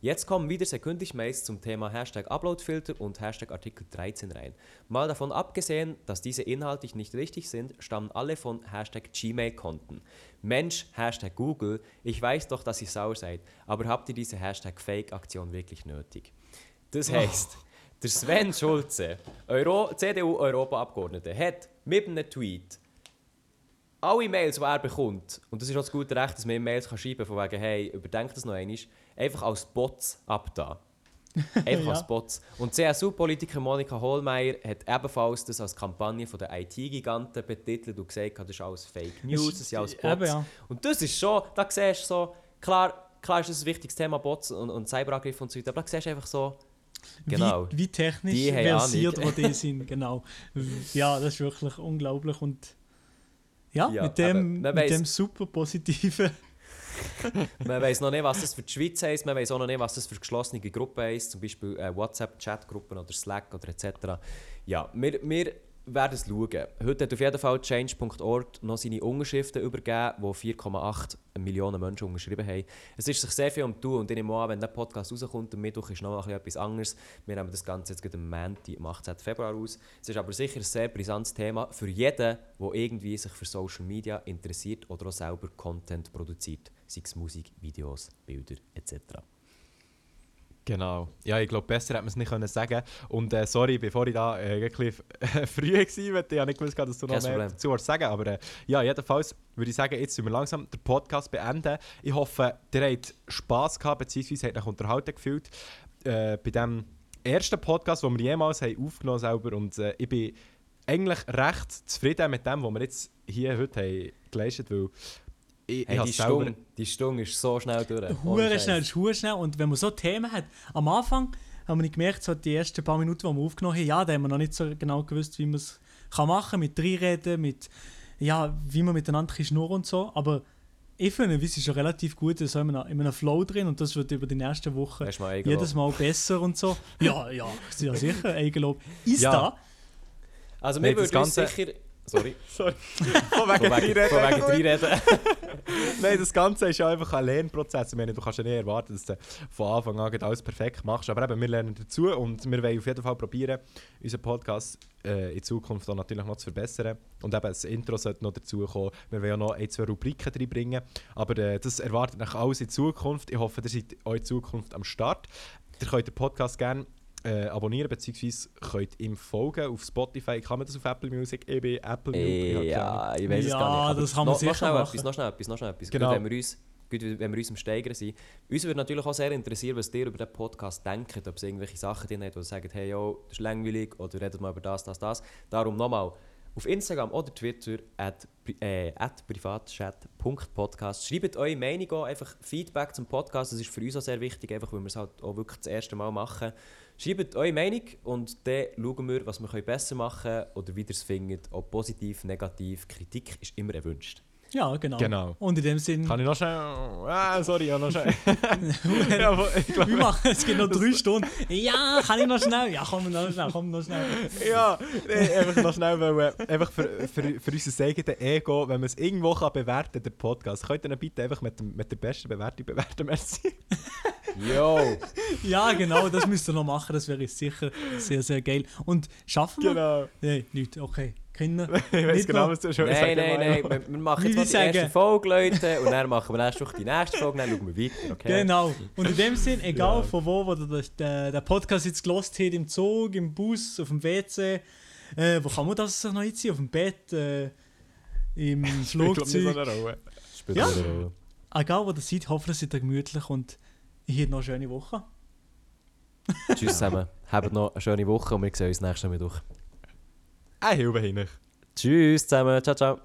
Speaker 1: Jetzt kommen wieder sekündlich Mails zum Thema Hashtag Uploadfilter und Hashtag Artikel 13 rein. Mal davon abgesehen, dass diese inhaltlich nicht richtig sind, stammen alle von Hashtag Gmail-Konten. Mensch, Hashtag Google, ich weiß doch, dass ihr sauer seid, aber habt ihr diese Hashtag Fake-Aktion wirklich nötig? Das heisst, der Sven Schulze, Euro CDU-Europa-Abgeordnete, hat mit einem Tweet alle Mails, die er bekommt, und das ist auch das gute Recht, dass man ihm Mails kann schreiben kann, von wegen, hey, überdenk das noch einmal, einfach als Bots abda. Einfach
Speaker 3: Ja.
Speaker 1: als Bots. Und CSU-Politiker Monika Hohlmeier hat ebenfalls das als Kampagne von der IT-Giganten betitelt und gesagt, das ist alles Fake News, das sind alles Bots.
Speaker 3: Eben, ja.
Speaker 1: Und das ist schon, da siehst du so, klar, klar ist das ein wichtiges Thema, Bots und, und Cyberangriffe und so weiter, aber da siehst du einfach so, genau.
Speaker 3: Wie, wie technisch versiert wo die sind, genau. Ja, das ist wirklich unglaublich und ja,
Speaker 1: Ja,
Speaker 3: mit, dem, mit
Speaker 1: weiss-
Speaker 3: dem super positiven
Speaker 1: Man weiß noch nicht, was das für die Schweiz heisst, man weiß auch noch nicht, was das für geschlossene Gruppen heisst, zum Beispiel äh, WhatsApp-Chatgruppen oder Slack oder etc. Ja, wir, wir werden es schauen. Heute hat auf jeden Fall Change.org noch seine Unterschriften übergeben, wo 4,8 Millionen Menschen unterschrieben haben. Es ist sich sehr viel um tun und ich nehme an, wenn der Podcast rauskommt, am Mittwoch ist noch etwas anderes. Wir nehmen das Ganze jetzt am Montag, am 18. Februar aus. Es ist aber sicher ein sehr brisantes Thema für jeden, der irgendwie sich für Social Media interessiert oder auch selber Content produziert, sei es Musik, Videos, Bilder etc.
Speaker 2: Genau. Ja, ich glaube, besser hätte man es nicht können sagen Und äh, sorry, bevor ich da äh, bisschen früh war, ich habe nicht gewusst, dass du noch
Speaker 1: Kein
Speaker 2: mehr
Speaker 1: Problem.
Speaker 2: dazu willst sagen Aber äh, ja, jedenfalls würde ich sagen, jetzt müssen wir langsam den Podcast beenden. Ich hoffe, ihr habt Spass gehabt, beziehungsweise habt euch unterhalten gefühlt äh, bei dem ersten Podcast, den wir jemals haben aufgenommen selber. Und äh, ich bin eigentlich recht zufrieden mit dem, was wir jetzt hier heute haben geleistet weil ich,
Speaker 1: Hey,
Speaker 2: ich
Speaker 1: die,
Speaker 2: selber-
Speaker 1: Stunde, die Stunde ist so schnell durch.
Speaker 3: Hure schnell, das ist hure schnell. Und wenn man so Themen hat, am Anfang haben wir nicht gemerkt, so die ersten paar Minuten, die wir aufgenommen haben, ja, da haben wir noch nicht so genau gewusst, wie man es kann machen mit reinreden, mit, ja, wie man miteinander schnurren und so. Aber ich finde, wir sind schon relativ gut so in einem, in einem Flow drin und das wird über die nächsten Wochen jedes Mal besser und so. Ja, ja, ja sicher, Eigenlob. Ist
Speaker 2: Ja.
Speaker 3: da?
Speaker 1: Also wir
Speaker 2: das
Speaker 1: würden uns sicher... Sorry,
Speaker 2: Von
Speaker 1: von wegen, von wegen reinreden.
Speaker 2: Nein, das Ganze ist ja einfach ein Lernprozess. Ich meine, du kannst ja nicht erwarten, dass du von Anfang an alles perfekt machst. Aber eben, wir lernen dazu und wir wollen auf jeden Fall probieren, unseren Podcast äh, in Zukunft auch natürlich noch zu verbessern. Und eben, das Intro sollte noch dazu kommen. Wir wollen ja noch ein, zwei Rubriken reinbringen. Aber äh, das erwartet euch alles in Zukunft. Ich hoffe, ihr seid auch in Zukunft am Start. Ihr könnt den Podcast gerne äh, abonnieren, beziehungsweise könnt ihm folgen auf Spotify. Kann man das auf Apple Music? Ich bin Apple Music. Ahnung.
Speaker 1: Ja, ich weiß es
Speaker 3: Ja,
Speaker 1: gar nicht. Aber
Speaker 3: das kann man
Speaker 1: noch, noch
Speaker 3: sicher
Speaker 1: schnell
Speaker 3: machen.
Speaker 1: etwas, noch schnell etwas, noch schnell etwas.
Speaker 2: Genau.
Speaker 1: Gut, wenn wir uns, gut, wenn wir uns am Steigern sind. Uns würde natürlich auch sehr interessieren, was ihr über den Podcast denkt. Ob es irgendwelche Sachen drin hat, wo ihr sagt, hey, yo, das ist langweilig oder redet mal über das, das, das. Darum nochmal auf Instagram oder Twitter at, äh, at privatchat.podcast. Schreibt eure Meinung an, einfach Feedback zum Podcast. Das ist für uns auch sehr wichtig, einfach weil wir es halt auch wirklich das erste Mal machen. Schreibt eure Meinung und dann schauen wir, was wir besser machen können oder wie ihr es findet. Ob positiv, negativ, Kritik ist immer erwünscht.
Speaker 3: Ja, genau.
Speaker 2: Genau.
Speaker 3: Und in dem Sinn,
Speaker 2: Kann ich noch schnell. Ah, sorry, ja, noch schnell. ja, aber ich
Speaker 3: wir
Speaker 2: glaube,
Speaker 3: machen, es geht noch drei Stunden. Ja, kann ich noch schnell? Ja, komm noch schnell, komm noch schnell.
Speaker 2: ja, nee, einfach noch schnell, weil, äh, einfach für, für, für unser eigenes Ego, wenn man es irgendwo kann bewerten kann, der Podcast, könnt ihr ihn bitte einfach mit, dem, mit der besten Bewertung bewerten, merci.
Speaker 1: Yo!
Speaker 3: Ja, genau, das müsst ihr noch machen, das wäre sicher sehr, sehr geil. Und schaffen wir?
Speaker 2: Genau.
Speaker 3: Nein, nicht, okay. Kinder.
Speaker 2: Ich weiß
Speaker 3: Nicht
Speaker 2: genau, was du schon
Speaker 1: Nein,
Speaker 2: sagen
Speaker 1: nein, nein,
Speaker 2: Milo.
Speaker 1: wir, machen jetzt mal die erste
Speaker 3: sagen.
Speaker 1: Folge, Leute, und dann machen wir nächste Woche die nächste Folge, dann schauen wir weiter, okay?
Speaker 3: Genau. Und in dem Sinn, egal
Speaker 2: Ja.
Speaker 3: von wo, wo der, der, der Podcast jetzt gelost hat, im Zug, im Bus, auf dem WC, äh, wo kann man das sich noch einziehen? Auf dem Bett, äh, im Flugzeug.
Speaker 2: eine Rolle.
Speaker 1: Spielt
Speaker 3: Ja.
Speaker 1: eine Rolle.
Speaker 3: Egal wo ihr seid, hoffe, ihr seid gemütlich und ich habt noch eine schöne Woche.
Speaker 1: Tschüss zusammen, habt noch eine schöne Woche und wir sehen uns nächsten Mittwoch.
Speaker 2: Ein Hilfe hin.
Speaker 1: Tschüss zusammen, ciao, ciao.